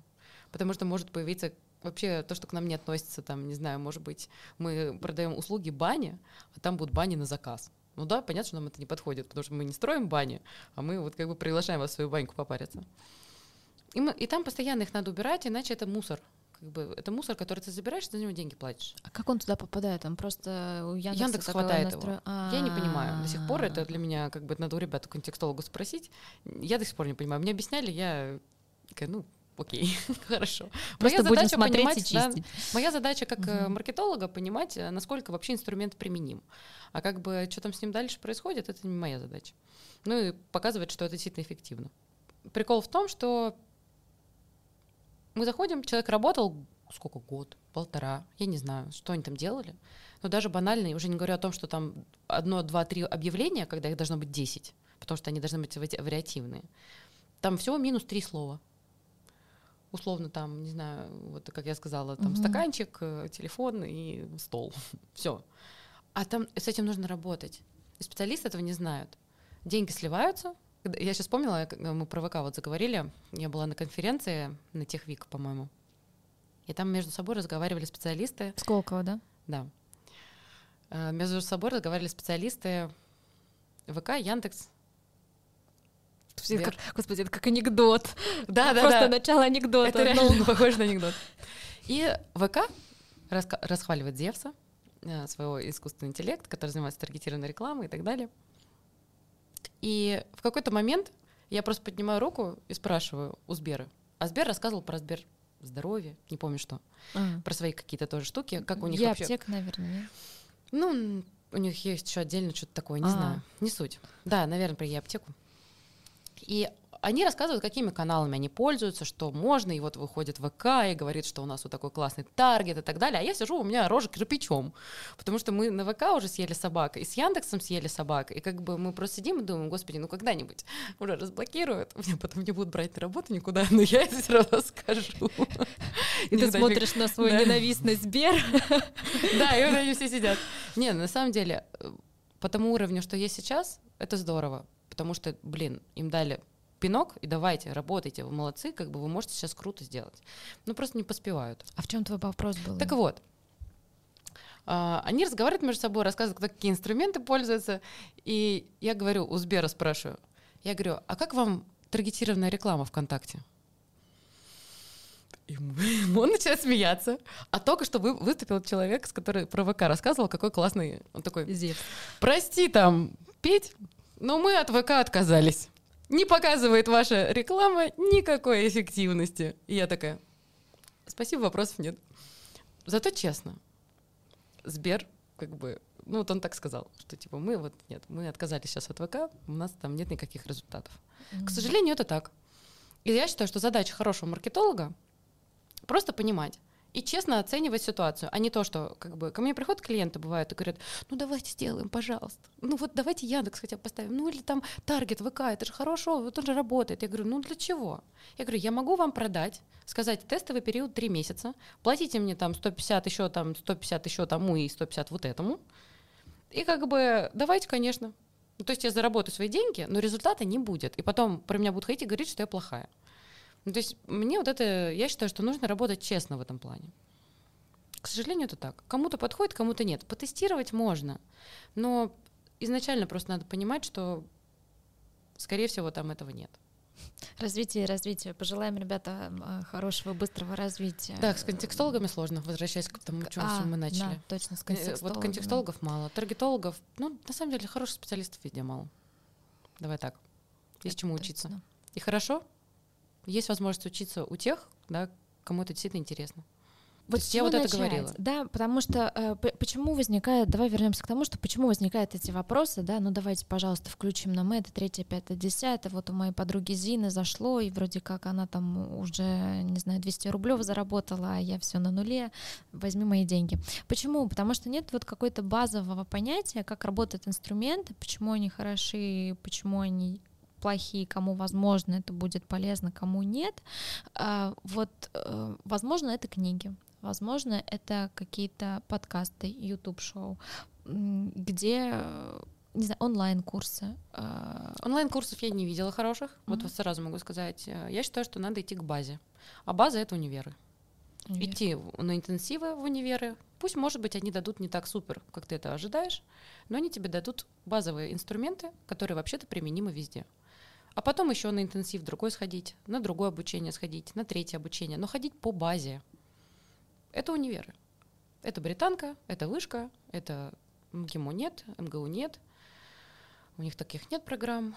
Потому что может появиться вообще то, что к нам не относится, там, не знаю, может быть, мы продаем услуги бани, а там будут бани на заказ. Ну да, понятно, что нам это не подходит, потому что мы не строим бани, а мы вот как бы приглашаем вас в свою баньку попариться. И, мы, и там постоянно их надо убирать, иначе это мусор. Как бы это мусор, который ты забираешь, ты за него деньги платишь. А как он туда попадает? Он просто у Яндекса Яндекс хватает настро... его. А-а-а. Я не понимаю. До сих пор это для меня как бы надо у ребят контекстолога спросить. Я до сих пор не понимаю. Мне объясняли, я такая, ну окей, хорошо. Просто моя будем задача смотреть понимать, и чистить. Да, моя задача как угу. маркетолога понимать, э, насколько вообще инструмент применим. А как бы что там с ним дальше происходит, это не моя задача. Ну и показывать, что это действительно эффективно. Прикол в том, что мы заходим, человек работал сколько, год, полтора, я не знаю, что они там делали. Но даже банально, уже не говорю о том, что там одно, два, три объявления, когда их должно быть десять, потому что они должны быть вариативные. Там всего минус три слова условно там, не знаю, вот как я сказала, там угу. стаканчик, э, телефон и стол. Все. А там с этим нужно работать. И специалисты этого не знают. Деньги сливаются. Я сейчас вспомнила, мы про ВК вот заговорили. Я была на конференции на Техвик, по-моему. И там между собой разговаривали специалисты. Сколково, да? Да. Э, между собой разговаривали специалисты ВК, Яндекс, Господи, как, господи, это как анекдот. Да, да, Просто да. начало анекдота. Это реально ну. похоже на анекдот. И ВК расхваливает Зевса, э, своего искусственного интеллекта, который занимается таргетированной рекламой и так далее. И в какой-то момент я просто поднимаю руку и спрашиваю у Сбера. А Сбер рассказывал про Сбер здоровье, не помню что, а. про свои какие-то тоже штуки, как у них Я вообще... аптек, наверное, Ну, у них есть еще отдельно что-то такое, не а. знаю, не суть. Да, наверное, про Е-аптеку. И они рассказывают, какими каналами они пользуются, что можно, и вот выходит ВК и говорит, что у нас вот такой классный таргет и так далее, а я сижу, у меня рожа кирпичом, потому что мы на ВК уже съели собак, и с Яндексом съели собак, и как бы мы просто сидим и думаем, господи, ну когда-нибудь уже разблокируют, мне потом не будут брать на работу никуда, но я это все равно скажу. И ты смотришь на свой ненавистный Сбер. Да, и вот они все сидят. Не, на самом деле, по тому уровню, что есть сейчас, это здорово, потому что, блин, им дали пинок, и давайте, работайте, вы молодцы, как бы вы можете сейчас круто сделать. Ну, просто не поспевают. А в чем твой вопрос был? Так вот, а, они разговаривают между собой, рассказывают, какие инструменты пользуются, и я говорю, у Сбера спрашиваю, я говорю, а как вам таргетированная реклама ВКонтакте? И он начинает смеяться. А только что вы, выступил человек, с которым про ВК рассказывал, какой классный. Он такой, Зев. прости там, Петь, но мы от ВК отказались. Не показывает ваша реклама никакой эффективности. И я такая, спасибо, вопросов нет. Зато честно, Сбер, как бы, ну вот он так сказал, что типа мы вот нет, мы отказались сейчас от ВК, у нас там нет никаких результатов. Mm-hmm. К сожалению, это так. И я считаю, что задача хорошего маркетолога просто понимать, и честно оценивать ситуацию, а не то, что как бы ко мне приходят клиенты, бывают, и говорят, ну давайте сделаем, пожалуйста. Ну вот давайте Яндекс хотя бы поставим. Ну или там Таргет, ВК, это же хорошо, вот он же работает. Я говорю, ну для чего? Я говорю, я могу вам продать, сказать, тестовый период 3 месяца, платите мне там 150 еще там, 150 еще тому и 150 вот этому. И как бы давайте, конечно. То есть я заработаю свои деньги, но результата не будет. И потом про меня будут ходить и говорить, что я плохая. Ну, то есть мне вот это, я считаю, что нужно работать честно в этом плане. К сожалению, это так. Кому-то подходит, кому-то нет. Потестировать можно, но изначально просто надо понимать, что, скорее всего, там этого нет. Развитие развитие. Пожелаем, ребята, а, хорошего, быстрого развития. Да, с контекстологами сложно, возвращаясь к тому, чем а, мы начали. Да, точно, с контекстологами. Вот контекстологов мало. Таргетологов, ну, на самом деле, хороших специалистов везде мало. Давай так. Есть Это чему точно. учиться. И хорошо, есть возможность учиться у тех, да, кому это действительно интересно. Вот я вот начать? это говорила. Да, потому что э, почему возникает, давай вернемся к тому, что почему возникают эти вопросы, да, ну давайте, пожалуйста, включим нам это, третье, пятое, десятое, вот у моей подруги Зины зашло, и вроде как она там уже, не знаю, 200 рублев заработала, а я все на нуле, возьми мои деньги. Почему? Потому что нет вот какой-то базового понятия, как работают инструменты, почему они хороши, почему они плохие, кому возможно это будет полезно, кому нет. А, вот, э, возможно, это книги, возможно, это какие-то подкасты, YouTube-шоу, где не знаю, онлайн-курсы. А, Онлайн-курсов я не видела хороших. Mm-hmm. Вот сразу могу сказать. Я считаю, что надо идти к базе. А база — это универы. Универ. Идти на интенсивы в универы. Пусть, может быть, они дадут не так супер, как ты это ожидаешь, но они тебе дадут базовые инструменты, которые вообще-то применимы везде. А потом еще на интенсив другой сходить, на другое обучение сходить, на третье обучение, но ходить по базе. Это универы. Это британка, это вышка, это МГИМО нет, МГУ нет. У них таких нет программ.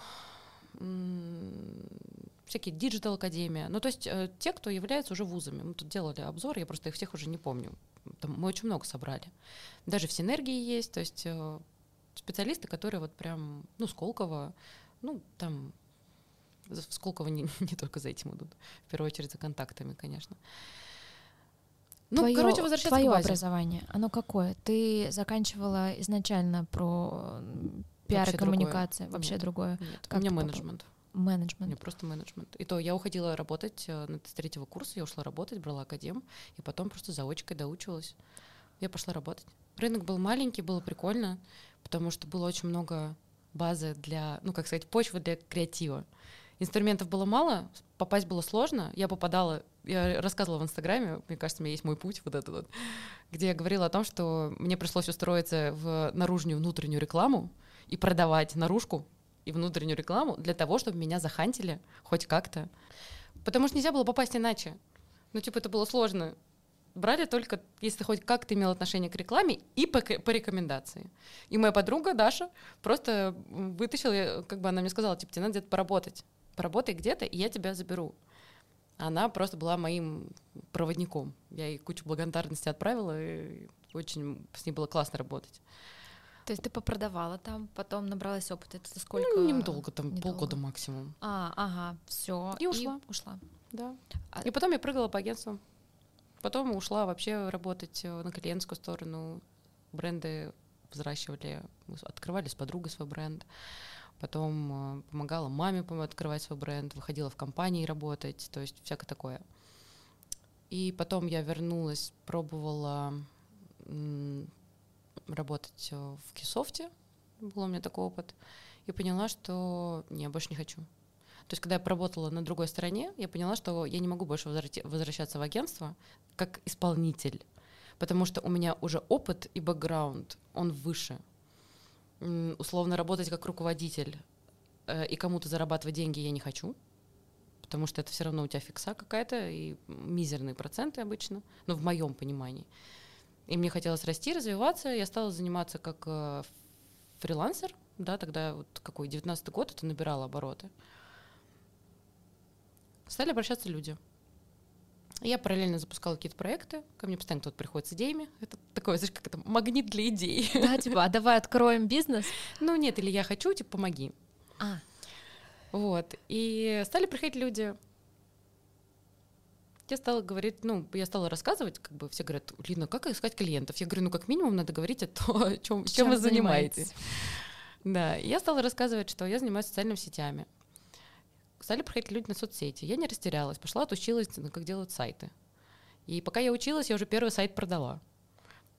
Всякие digital академия. Ну, то есть э, те, кто является уже вузами. Мы тут делали обзор, я просто их всех уже не помню. Там мы очень много собрали. Даже в синергии есть, то есть э, специалисты, которые вот прям, ну, Сколково, ну, там в Сколково не, не только за этим идут, в первую очередь за контактами, конечно. Ну, твое, короче, возвращаться твое к базе. образование, оно какое? Ты заканчивала изначально про пиар и коммуникация, вообще нет, другое? Нет, как у меня менеджмент. Менеджмент. У меня просто менеджмент. И то я уходила работать э, с третьего курса, я ушла работать, брала академ, и потом просто заочкой доучивалась. Я пошла работать. Рынок был маленький, было прикольно, потому что было очень много базы для, ну, как сказать, почвы для креатива. Инструментов было мало, попасть было сложно. Я попадала, я рассказывала в Инстаграме, мне кажется, у меня есть мой путь вот этот вот, где я говорила о том, что мне пришлось устроиться в наружную внутреннюю рекламу и продавать наружку и внутреннюю рекламу для того, чтобы меня захантили хоть как-то. Потому что нельзя было попасть иначе. Ну, типа, это было сложно. Брали только, если хоть как-то имел отношение к рекламе, и по, по рекомендации. И моя подруга Даша просто вытащила, как бы она мне сказала, типа, тебе надо где-то поработать поработай где-то, и я тебя заберу. Она просто была моим проводником. Я ей кучу благодарности отправила, и очень с ней было классно работать. То есть ты попродавала там, потом набралась опыта. Это сколько? Ну, недолго, там недолго. полгода максимум. А, ага, все. И ушла. И ушла. Да. А... И потом я прыгала по агентству. Потом ушла вообще работать э, на клиентскую сторону. Бренды взращивали, открывали с подругой свой бренд потом э, помогала маме открывать свой бренд, выходила в компании работать, то есть всякое такое. И потом я вернулась, пробовала работать э, в Кисофте, был у меня такой опыт, и поняла, что не, больше не хочу. То есть, когда я поработала на другой стороне, я поняла, что я не могу больше возвращаться в агентство как исполнитель, потому что у меня уже опыт и бэкграунд, он выше условно работать как руководитель э, и кому-то зарабатывать деньги я не хочу, потому что это все равно у тебя фикса какая-то и мизерные проценты обычно, но в моем понимании. И мне хотелось расти, развиваться. Я стала заниматься как э, фрилансер, да, тогда вот какой, 19 год, это набирало обороты. Стали обращаться люди. Я параллельно запускала какие-то проекты, ко мне постоянно кто-то приходит с идеями. Это такое, знаешь, как это, магнит для идей. Да, типа, а давай откроем бизнес? Ну нет, или я хочу, типа, помоги. А. Вот. И стали приходить люди. Я стала говорить, ну, я стала рассказывать, как бы все говорят, Лина, как искать клиентов? Я говорю, ну, как минимум надо говорить о том, чем, чем, чем вы занимаетесь. занимаетесь. Да, я стала рассказывать, что я занимаюсь социальными сетями стали приходить люди на соцсети. Я не растерялась, пошла отучилась, как делают сайты. И пока я училась, я уже первый сайт продала.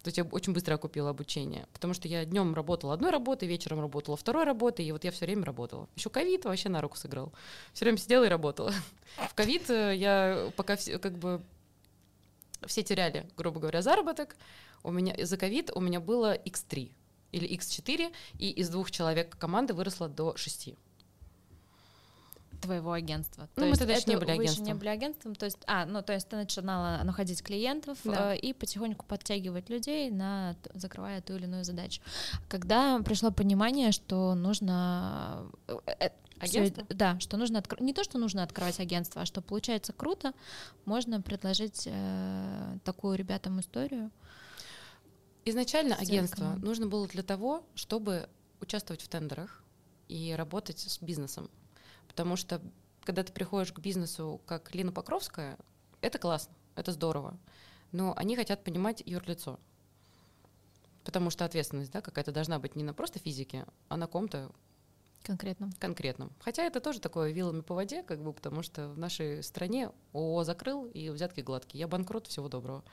То есть я очень быстро окупила обучение, потому что я днем работала одной работой, вечером работала второй работой, и вот я все время работала. Еще ковид вообще на руку сыграл. Все время сидела и работала. В ковид э, я пока все, как бы все теряли, грубо говоря, заработок. У меня за ковид у меня было x3 или x4, и из двух человек команды выросло до шести твоего агентства. Ну, то мы тогда еще не были агентством. не были агентством, то есть, а, ну, то есть ты начинала находить клиентов да. э, и потихоньку подтягивать людей, на, закрывая ту или иную задачу. Когда пришло понимание, что нужно... Э, э Агентство? Всё, да, что нужно откр... не то, что нужно открывать агентство, а что получается круто, можно предложить э, такую ребятам историю. Изначально агентство нужно было для того, чтобы участвовать в тендерах и работать с бизнесом. Потому что когда ты приходишь к бизнесу как Лина Покровская, это классно, это здорово. Но они хотят понимать юрлицо. Потому что ответственность да, какая-то должна быть не на просто физике, а на ком-то конкретном. конкретном. Хотя это тоже такое вилами по воде, как бы, потому что в нашей стране ООО закрыл и взятки гладкие. Я банкрот, всего доброго.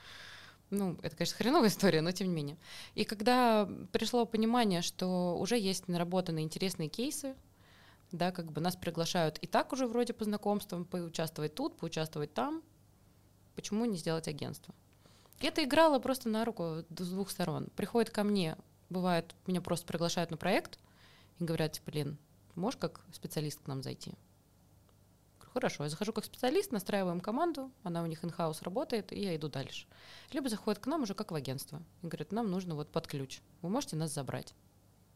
Ну, это, конечно, хреновая история, но тем не менее. И когда пришло понимание, что уже есть наработанные интересные кейсы, да, как бы нас приглашают и так уже вроде по знакомствам поучаствовать тут, поучаствовать там, почему не сделать агентство? И это играло просто на руку с двух сторон. Приходит ко мне, бывает, меня просто приглашают на проект и говорят, типа, Лен, можешь как специалист к нам зайти? Хорошо, я захожу как специалист, настраиваем команду, она у них in-house работает, и я иду дальше. Либо заходит к нам уже как в агентство и говорит, нам нужно вот под ключ, вы можете нас забрать?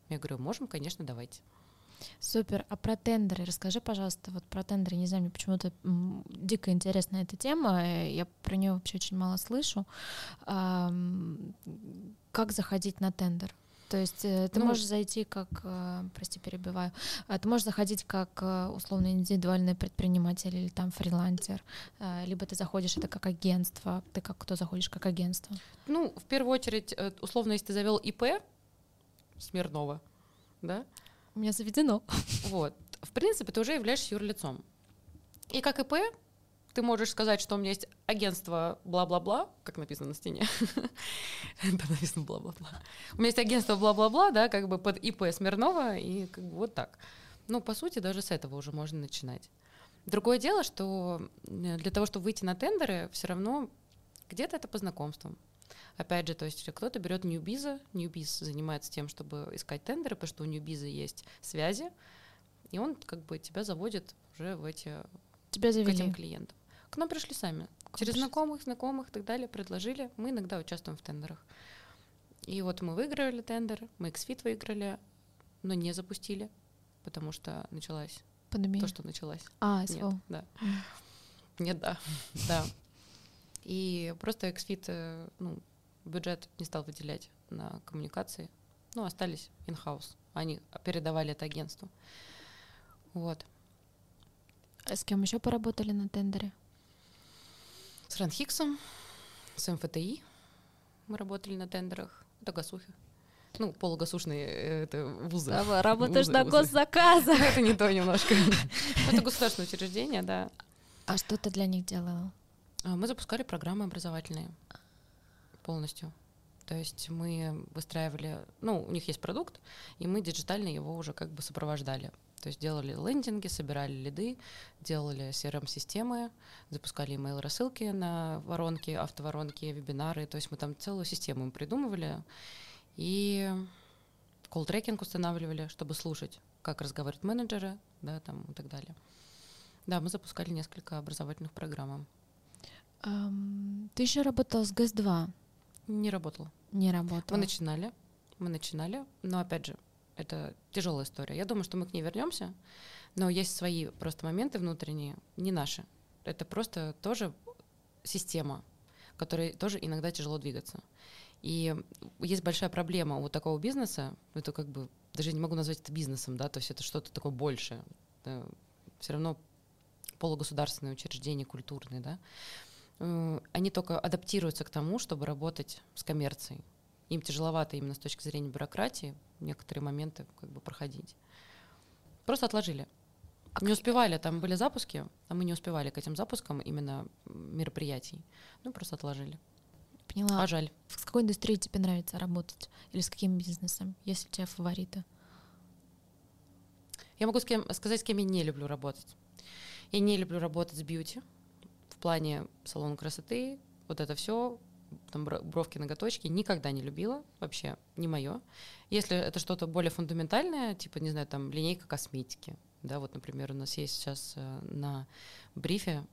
Я говорю, можем, конечно, давайте. Супер. А про тендеры расскажи, пожалуйста, вот про тендеры. Не знаю, мне почему-то дико интересна эта тема. Я про нее вообще очень мало слышу. Как заходить на тендер? То есть э, ты ну, можешь зайти как, э, прости, перебиваю, а ты можешь заходить как э, условно индивидуальный предприниматель или там фрилансер, либо ты заходишь это как агентство, ты как кто заходишь как агентство? Ну, в первую очередь, условно, если ты завел ИП Смирнова, да? У меня заведено. Вот. В принципе, ты уже являешься юрлицом. И как ИП ты можешь сказать, что у меня есть агентство бла-бла-бла, как написано на стене. Там написано бла-бла-бла. У меня есть агентство бла-бла-бла, да, как бы под ИП Смирнова, и как бы вот так. Ну, по сути, даже с этого уже можно начинать. Другое дело, что э, для того, чтобы выйти на тендеры, все равно где-то это по знакомствам. Опять же, то есть кто-то берет Ньюбиза, Ньюбиз занимается тем, чтобы искать тендеры, потому что у Ньюбиза есть связи, и он как бы тебя заводит уже в эти тебя завели. к этим клиентам. К нам пришли сами. К Через знакомых, знакомых и так далее предложили. Мы иногда участвуем в тендерах. И вот мы выиграли тендер, мы XFIT выиграли, но не запустили, потому что началась Пандемия. то, что началась. А, Нет, да. Нет, да, да. И просто XFIT, э, ну, бюджет не стал выделять на коммуникации. Ну, остались in-house. Они передавали это агентству. Вот. А с кем еще поработали на тендере? С Ранхиксом, с МФТИ мы работали на тендерах. Это гасухи. Ну, полугасушные э, это вузы. Да, работаешь вузы, на госзаказах. Это не то немножко. Это государственное учреждение, да. А что ты для них делала? А, мы запускали программы образовательные полностью. То есть мы выстраивали, ну, у них есть продукт, и мы диджитально его уже как бы сопровождали. То есть делали лендинги, собирали лиды, делали CRM-системы, запускали email рассылки на воронки, автоворонки, вебинары. То есть мы там целую систему придумывали. И колл-трекинг устанавливали, чтобы слушать, как разговаривают менеджеры, да, там и так далее. Да, мы запускали несколько образовательных программ. Um, ты еще работал с ГЭС-2? Не работала. Не работала. Мы начинали, мы начинали, но опять же, это тяжелая история. Я думаю, что мы к ней вернемся, но есть свои просто моменты внутренние, не наши. Это просто тоже система, которой тоже иногда тяжело двигаться. И есть большая проблема у такого бизнеса, это как бы, даже не могу назвать это бизнесом, да, то есть это что-то такое большее. Все равно полугосударственные учреждения, культурные, да, они только адаптируются к тому, чтобы работать с коммерцией. Им тяжеловато именно с точки зрения бюрократии, некоторые моменты как бы проходить. Просто отложили. А не успевали, там были запуски, а мы не успевали к этим запускам именно мероприятий. Ну, просто отложили. Поняла. А жаль. С какой индустрией тебе нравится работать? Или с каким бизнесом? Есть у тебя фавориты? Я могу с кем, сказать, с кем я не люблю работать. Я не люблю работать с бьюти в плане салона красоты, вот это все, там бровки, ноготочки, никогда не любила, вообще не мое. Если это что-то более фундаментальное, типа, не знаю, там линейка косметики, да, вот, например, у нас есть сейчас э, на брифе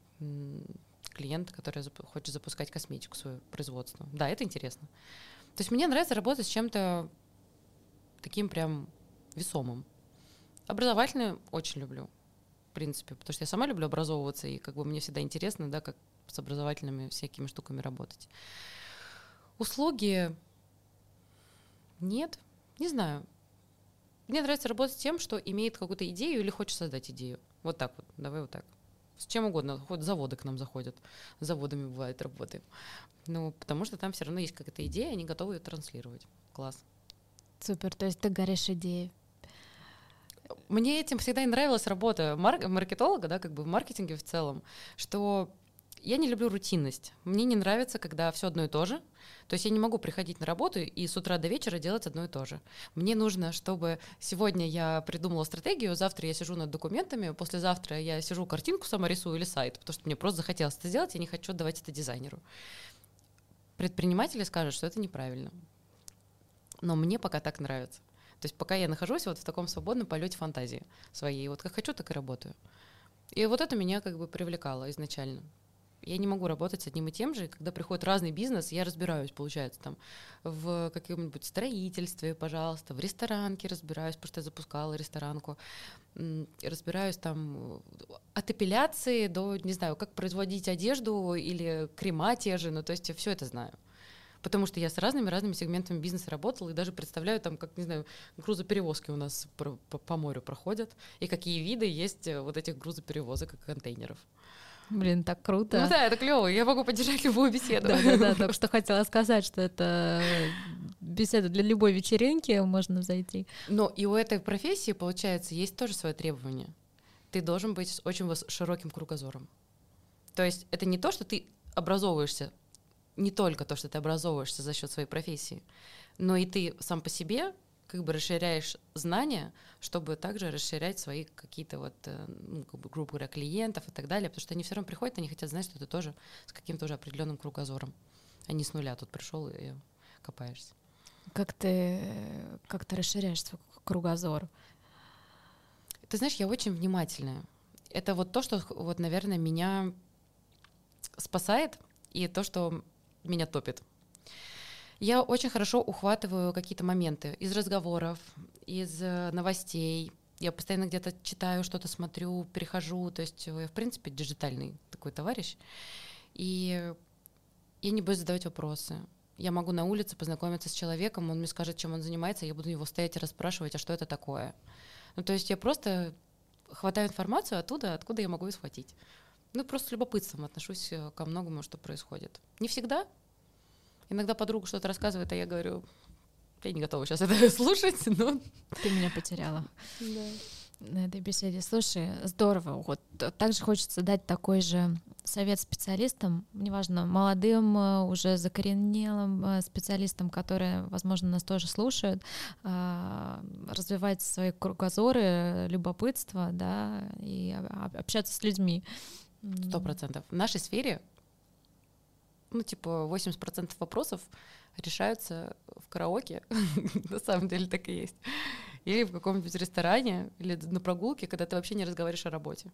клиент, который хочет запускать косметику свое производство. Да, это интересно. То есть мне нравится работать с чем-то таким прям весомым. Образовательные очень люблю, в принципе, потому что я сама люблю образовываться, и как бы мне всегда интересно, да, как с образовательными всякими штуками работать. Услуги нет, не знаю. Мне нравится работать с тем, что имеет какую-то идею или хочет создать идею. Вот так вот, давай вот так. С чем угодно. Хоть заводы к нам заходят. С заводами бывает работаем. Ну, потому что там все равно есть какая-то идея, они готовы ее транслировать. Класс. Супер, то есть ты горишь идеей. Мне этим всегда и нравилась работа мар- маркетолога, да, как бы в маркетинге в целом, что я не люблю рутинность. Мне не нравится, когда все одно и то же. То есть я не могу приходить на работу и с утра до вечера делать одно и то же. Мне нужно, чтобы сегодня я придумала стратегию, завтра я сижу над документами, послезавтра я сижу картинку сама рисую или сайт, потому что мне просто захотелось это сделать, я не хочу отдавать это дизайнеру. Предприниматели скажут, что это неправильно. Но мне пока так нравится. То есть пока я нахожусь вот в таком свободном полете фантазии своей, вот как хочу, так и работаю. И вот это меня как бы привлекало изначально. Я не могу работать с одним и тем же, когда приходит разный бизнес, я разбираюсь, получается, там, в каком-нибудь строительстве, пожалуйста, в ресторанке разбираюсь, потому что я запускала ресторанку, разбираюсь там от эпиляции до, не знаю, как производить одежду или крема те же, ну, то есть я все это знаю потому что я с разными-разными сегментами бизнеса работала и даже представляю там, как, не знаю, грузоперевозки у нас по, по, по морю проходят, и какие виды есть э, вот этих грузоперевозок и контейнеров. Блин, так круто. Ну да, это клево. Я могу поддержать любую беседу. Да, да, да. Только что хотела сказать, что это беседа для любой вечеринки можно зайти. Но и у этой профессии, получается, есть тоже свои требования. Ты должен быть с очень широким кругозором. То есть это не то, что ты образовываешься, не только то, что ты образовываешься за счет своей профессии, но и ты сам по себе как бы расширяешь знания, чтобы также расширять свои какие-то вот, э, ну, как бы, грубо говоря, клиентов и так далее, потому что они все равно приходят, они хотят знать, что ты тоже с каким-то уже определенным кругозором, а не с нуля тут пришел и копаешься. Как ты, как ты расширяешь свой кругозор? Ты знаешь, я очень внимательная. Это вот то, что, вот, наверное, меня спасает, и то, что меня топит. Я очень хорошо ухватываю какие-то моменты из разговоров, из э, новостей. Я постоянно где-то читаю, что-то смотрю, перехожу. То есть я, в принципе, диджитальный такой товарищ. И я не боюсь задавать вопросы. Я могу на улице познакомиться с человеком, он мне скажет, чем он занимается, я буду его стоять и расспрашивать, а что это такое. Ну, то есть я просто хватаю информацию оттуда, откуда я могу ее схватить. Ну, просто с любопытством отношусь э, ко многому, что происходит. Не всегда, Иногда подруга что-то рассказывает, а я говорю, я не готова сейчас это слушать, но... Ты меня потеряла. Да. На этой беседе. Слушай, здорово. Вот также хочется дать такой же совет специалистам, неважно, молодым, э, уже закоренелым э, специалистам, которые, возможно, нас тоже слушают, а, развивать свои кругозоры, любопытство, да, и общаться с людьми. Сто процентов. В нашей сфере ну, типа, 80% вопросов решаются в караоке, на самом деле так и есть. Или в каком-нибудь ресторане, или на прогулке, когда ты вообще не разговариваешь о работе.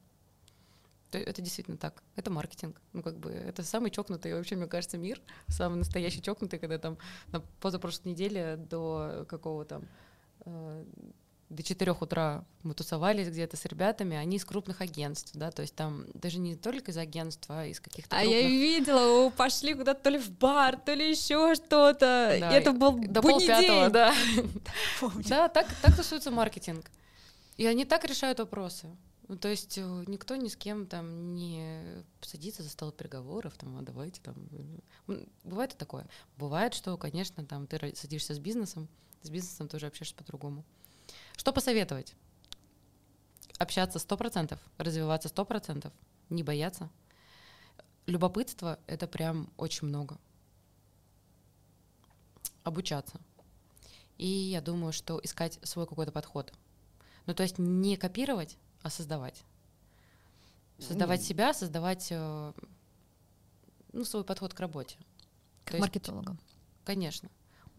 Это действительно так. Это маркетинг. Ну, как бы, это самый чокнутый вообще, мне кажется, мир. Самый настоящий чокнутый, когда там на позапрошлой неделе до какого там э, до 4 утра мы тусовались где-то с ребятами, они из крупных агентств, да, то есть там даже не только из агентства, а из каких-то А крупных... я видела, пошли куда-то то ли в бар, то ли еще что-то, да, это был до полпятого, да. Да, так, так тусуется маркетинг. И они так решают вопросы. Ну, то есть э, никто ни с кем там не садится за стол переговоров, там, а давайте там. Бывает и такое. Бывает, что, конечно, там ты садишься с бизнесом, с бизнесом тоже общаешься по-другому. Что посоветовать? Общаться сто процентов, развиваться сто процентов, не бояться. Любопытство — это прям очень много. Обучаться. И я думаю, что искать свой какой-то подход. Ну, то есть не копировать, а создавать. Создавать себя, создавать э, ну, свой подход к работе. Как маркетологам. Конечно.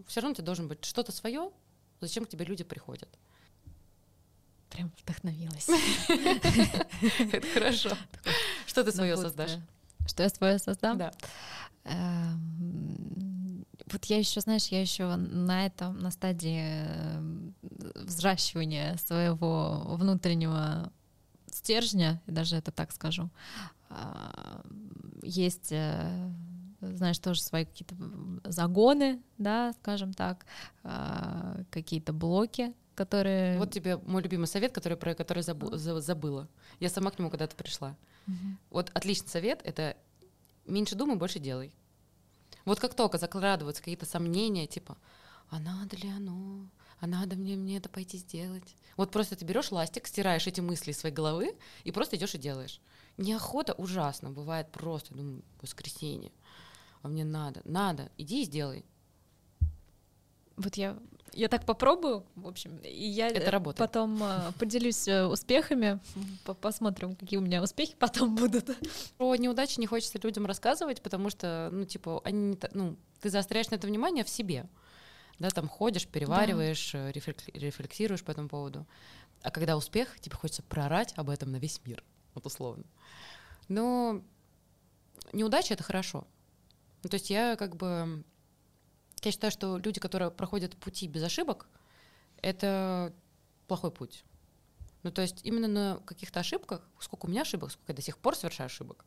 Все равно у тебя должен быть что-то свое, зачем к тебе люди приходят. Прям вдохновилась. Это хорошо. Что ты свое создашь? Что я свое создам? Да. Эм, вот я еще, знаешь, я еще на этом, на стадии эм, взращивания своего внутреннего стержня, даже это так скажу, а, есть, э, знаешь, тоже свои какие-то загоны, да, скажем так, а, какие-то блоки, которые... Вот тебе мой любимый совет, который, про который забу, забыла. Я сама к нему когда-то пришла. Угу. Вот отличный совет — это меньше думай, больше делай. Вот как только закладываются какие-то сомнения, типа, а надо ли оно? А надо мне, мне это пойти сделать? Вот просто ты берешь ластик, стираешь эти мысли из своей головы и просто идешь и делаешь. Неохота ужасно, бывает просто, думаю, воскресенье, а мне надо, надо, иди и сделай. Вот я я так попробую, в общем, и я Это работает. потом э, поделюсь э, успехами, посмотрим, какие у меня успехи потом будут. Про неудачи не хочется людям рассказывать, потому что, ну, типа, они, ну, ты заостряешь на это внимание в себе, да, там ходишь, перевариваешь, да. Э, рефлексируешь по этому поводу. А когда успех, тебе хочется прорать об этом на весь мир, вот условно. Но неудача — это хорошо. Ну, то есть я как бы я считаю, что люди, которые проходят пути без ошибок, это плохой путь. Ну, то есть именно на каких-то ошибках, сколько у меня ошибок, сколько я до сих пор совершаю ошибок,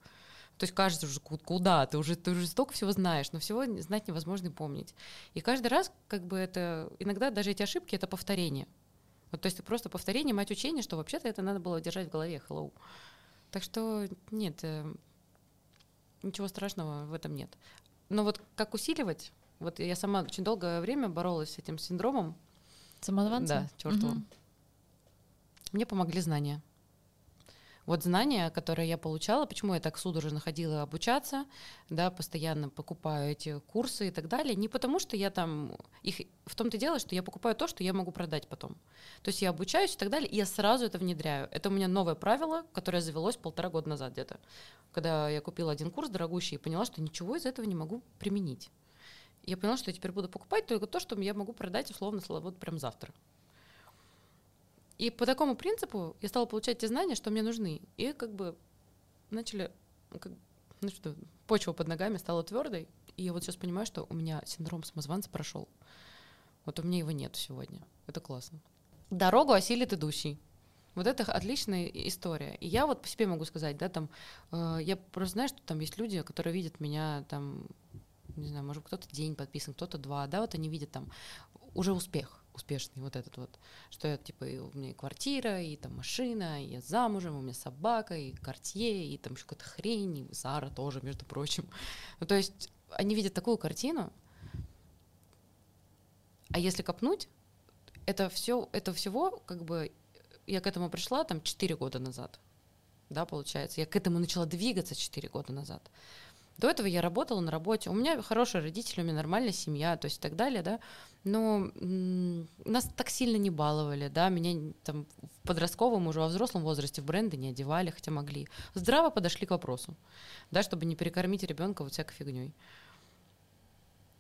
то есть кажется уже куда, ты уже, ты уже столько всего знаешь, но всего знать невозможно и помнить. И каждый раз, как бы это, иногда даже эти ошибки — это повторение. Вот, то есть это просто повторение, мать учения, что вообще-то это надо было держать в голове, hello. Так что нет, э, ничего страшного в этом нет. Но вот как усиливать, вот я сама очень долгое время боролась с этим синдромом. Самозванца? Да, чертовым. Угу. Мне помогли знания. Вот знания, которые я получала, почему я так судорожно ходила обучаться, да, постоянно покупаю эти курсы и так далее, не потому что я там, их в том-то дело, что я покупаю то, что я могу продать потом. То есть я обучаюсь и так далее, и я сразу это внедряю. Это у меня новое правило, которое завелось полтора года назад где-то, когда я купила один курс дорогущий и поняла, что ничего из этого не могу применить я поняла, что я теперь буду покупать только то, что я могу продать условно вот прям завтра. И по такому принципу я стала получать те знания, что мне нужны. И как бы начали, как, ну что, почва под ногами стала твердой. И я вот сейчас понимаю, что у меня синдром самозванца прошел. Вот у меня его нет сегодня. Это классно. Дорогу осилит идущий. Вот это отличная история. И я вот по себе могу сказать, да, там, э, я просто знаю, что там есть люди, которые видят меня там не знаю, может кто-то день подписан, кто-то два, да, вот они видят там уже успех успешный вот этот вот, что я, типа, у меня и квартира, и там машина, и я замужем, у меня собака, и картье, и там еще какая-то хрень, и Зара тоже, между прочим. Ну, то есть они видят такую картину, а если копнуть, это все, это всего, как бы, я к этому пришла там 4 года назад, да, получается, я к этому начала двигаться 4 года назад. До этого я работала на работе. У меня хорошие родители, у меня нормальная семья, то есть и так далее, да. Но нас так сильно не баловали, да. Меня там в подростковом, уже во взрослом возрасте в бренды не одевали, хотя могли. Здраво подошли к вопросу, да, чтобы не перекормить ребенка вот всякой фигней.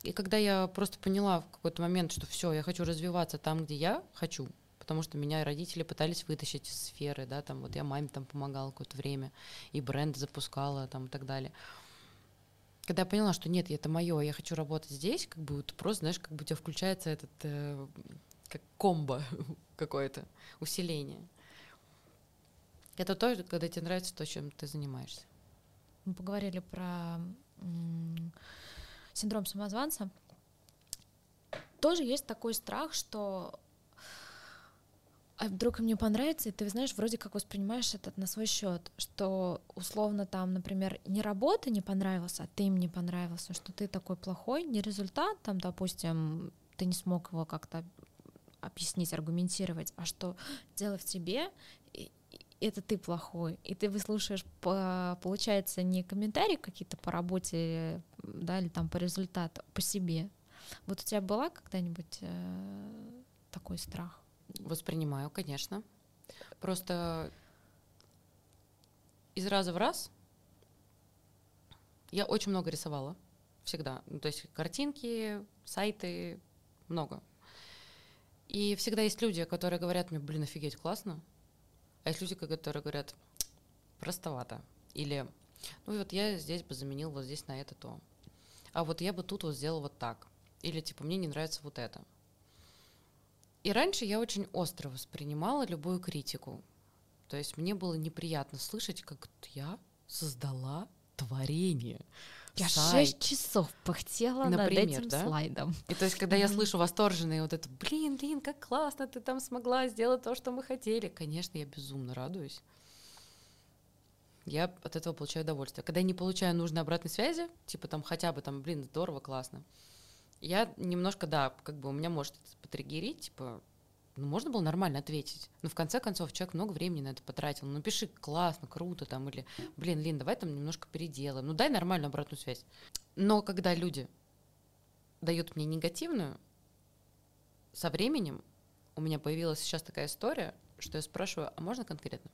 И когда я просто поняла в какой-то момент, что все, я хочу развиваться там, где я хочу, потому что меня родители пытались вытащить из сферы, да, там вот я маме там помогала какое-то время, и бренд запускала там и так далее когда я поняла, что нет, это мое, я хочу работать здесь, как бы вот просто, знаешь, как бы у тебя включается этот э, как комбо какое-то, усиление. Это то, когда тебе нравится то, чем ты занимаешься. Мы поговорили про синдром самозванца. Тоже есть такой страх, что а вдруг мне понравится, и ты, знаешь, вроде как воспринимаешь это на свой счет, что условно там, например, не работа не понравилась, а ты им не понравился, что ты такой плохой, не результат, там, допустим, ты не смог его как-то объяснить, аргументировать, а что дело в тебе, это ты плохой, и ты выслушаешь, по, получается, не комментарии какие-то по работе, да, или там по результату, по себе. Вот у тебя была когда-нибудь э, такой страх? Воспринимаю, конечно. Просто из раза в раз я очень много рисовала. Всегда. Ну, то есть картинки, сайты, много. И всегда есть люди, которые говорят мне, блин, офигеть, классно. А есть люди, которые говорят, простовато. Или, ну вот я здесь бы заменил вот здесь на это то. А вот я бы тут вот сделал вот так. Или типа, мне не нравится вот это. И раньше я очень остро воспринимала любую критику. То есть мне было неприятно слышать, как я создала творение. Я сайт. шесть часов пыхтела над Например, этим да? слайдом. И то есть, когда я слышу восторженные вот это, блин, блин, как классно, ты там смогла сделать то, что мы хотели. Конечно, я безумно радуюсь. Я от этого получаю удовольствие. Когда я не получаю нужной обратной связи, типа там хотя бы там, блин, здорово, классно, я немножко, да, как бы у меня может потриггерить, типа, ну, можно было нормально ответить. Но в конце концов человек много времени на это потратил. Ну, напиши классно, круто там, или, блин, Лин, давай там немножко переделаем. Ну, дай нормальную обратную связь. Но когда люди дают мне негативную, со временем у меня появилась сейчас такая история, что я спрашиваю, а можно конкретно?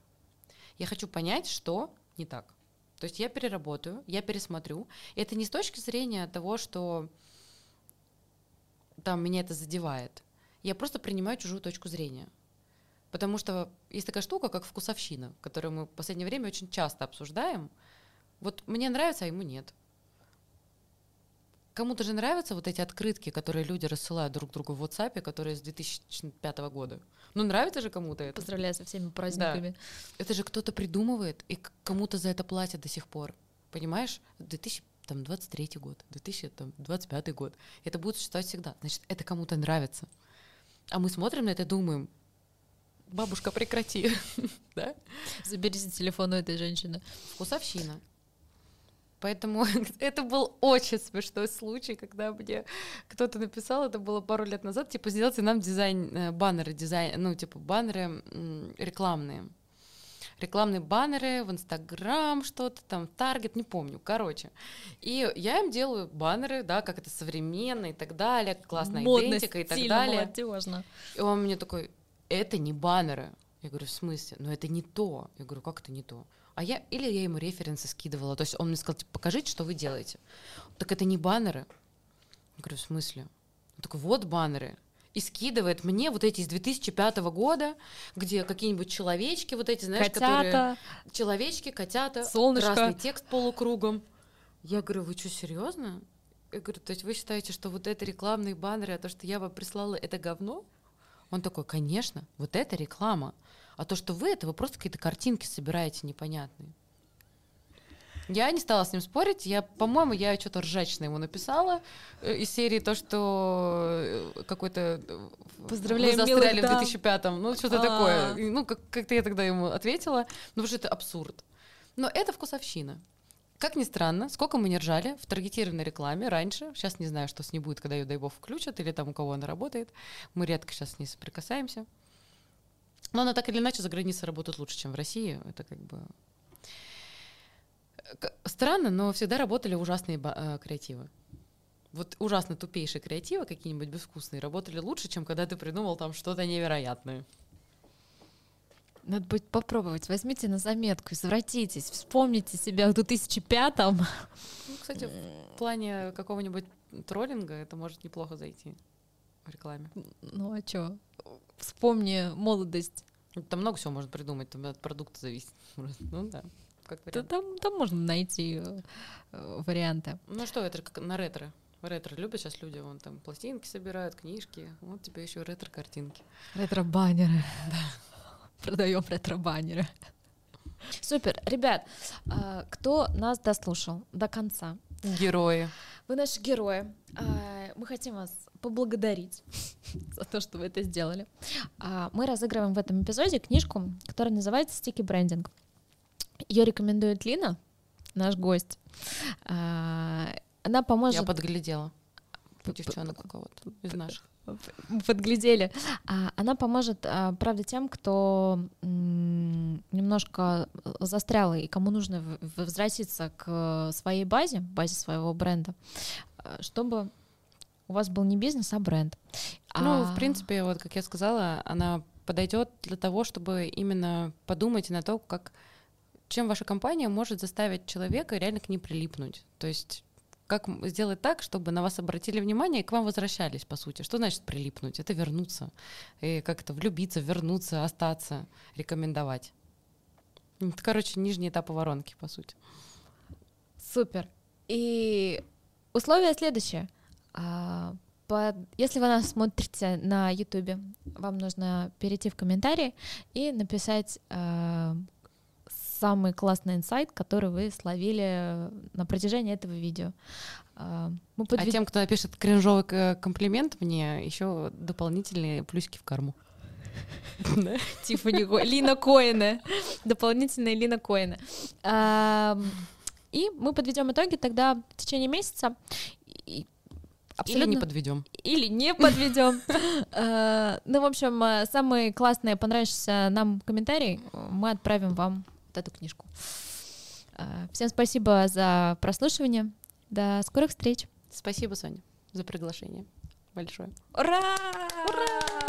Я хочу понять, что не так. То есть я переработаю, я пересмотрю. И это не с точки зрения того, что там меня это задевает. Я просто принимаю чужую точку зрения. Потому что есть такая штука, как вкусовщина, которую мы в последнее время очень часто обсуждаем. Вот мне нравится, а ему нет. Кому-то же нравятся вот эти открытки, которые люди рассылают друг другу в WhatsApp, которые с 2005 года. Ну, нравится же кому-то это. Поздравляю со всеми праздниками. Это же кто-то придумывает, и кому-то за это платят до сих пор. Понимаешь? 2023 год, 2025 год. Это будет существовать всегда. Значит, это кому-то нравится. А мы смотрим на это и думаем, бабушка, прекрати. Да? Заберите телефон у этой женщины. Вкусовщина. Поэтому это был очень смешной случай, когда мне кто-то написал, это было пару лет назад, типа, сделайте нам дизайн, э, баннеры, дизайн, ну, типа, баннеры рекламные. Рекламные баннеры в Инстаграм, что-то там, Таргет, не помню, короче. И я им делаю баннеры, да, как это современно и так далее, классная Модно, идентика и так далее. молодежно. И он мне такой, это не баннеры. Я говорю, в смысле? Ну это не то. Я говорю, как это не то? А я, или я ему референсы скидывала. То есть он мне сказал, типа, покажите, что вы делаете. Так это не баннеры. Я говорю, в смысле? Он такой, вот баннеры. И скидывает мне вот эти из 2005 года, где какие-нибудь человечки, вот эти, знаешь, которые... Котята. Человечки, котята, Солнышко. красный текст полукругом. Я говорю, вы что, серьезно? Я говорю, то есть вы считаете, что вот это рекламные баннеры, а то, что я вам прислала, это говно? Он такой, конечно, вот это реклама. А то, что вы, это вы просто какие-то картинки собираете непонятные. Я не стала с ним спорить. Я, по-моему, я что-то ржачное ему написала э, из серии то, что э, какой-то э, Поздравляем вы застряли в дам. 2005-м. Ну, что-то А. такое. Ну, как- как-то я тогда ему ответила. Ну, потому что это абсурд. Но это вкусовщина. Как ни странно, сколько мы не ржали в таргетированной рекламе раньше, сейчас не знаю, что с ней будет, когда ее, дай бог, включат, или там у кого она работает, мы редко сейчас с ней соприкасаемся. Но она так или иначе за границей работает лучше, чем в России. Это как бы... Странно, но всегда работали ужасные э, креативы. Вот ужасно тупейшие креативы, какие-нибудь безвкусные, работали лучше, чем когда ты придумал там что-то невероятное. Надо будет попробовать. Возьмите на заметку, извратитесь, вспомните себя в 2005-м. Ну, кстати, в плане какого-нибудь троллинга это может неплохо зайти в рекламе. Ну а чё? Вспомни молодость. Там много всего можно придумать, там от продукта зависит. Ну да, как Да вариант. там, там можно найти э, варианты. Ну что, это как на ретро. Ретро любят сейчас люди, вон там пластинки собирают, книжки. Вот тебе еще ретро-картинки. Ретро-баннеры. Продаем ретро-баннеры. Супер. Ребят, а, кто нас дослушал до конца, Герои. вы наши герои. А, Мы хотим вас поблагодарить за то, что вы это сделали. А, Мы разыгрываем в этом эпизоде книжку, которая называется «Стики брендинг». Ее рекомендует Лина, наш гость. А, Она поможет... Я подглядела. Девчонок у кого-то из наших. Подглядели. А, Она поможет, а, правда, тем, кто немножко застрял и кому нужно возвратиться к своей базе, базе своего бренда, чтобы у вас был не бизнес, а бренд. Ну, А, в принципе, вот как я сказала, она подойдет для того, чтобы именно подумать на то, как чем ваша компания может заставить человека реально к ней прилипнуть. То есть как сделать так, чтобы на вас обратили внимание и к вам возвращались, по сути. Что значит прилипнуть? Это вернуться. И как это влюбиться, вернуться, остаться, рекомендовать. Это, короче, нижний этап воронки, по сути. Супер. И условие следующее. А, Если вы нас смотрите на YouTube, вам нужно перейти в комментарии и написать э, самый классный инсайт, который вы словили на протяжении этого видео. Э, мы подвед... А тем, кто напишет кринжовый комплимент мне, еще дополнительные плюсики в карму. Тиффани Лина Коина. Дополнительные Лина Коина. И мы подведем итоги тогда в течение месяца. Абсолютно... Или не подведем. Или не подведем. Э, ну, в общем, э, самый классный, понравившийся нам комментарий мы отправим вам вот эту книжку. Э, всем спасибо за прослушивание. До скорых встреч. Спасибо, Соня, за приглашение. Большое. Ура! Ура!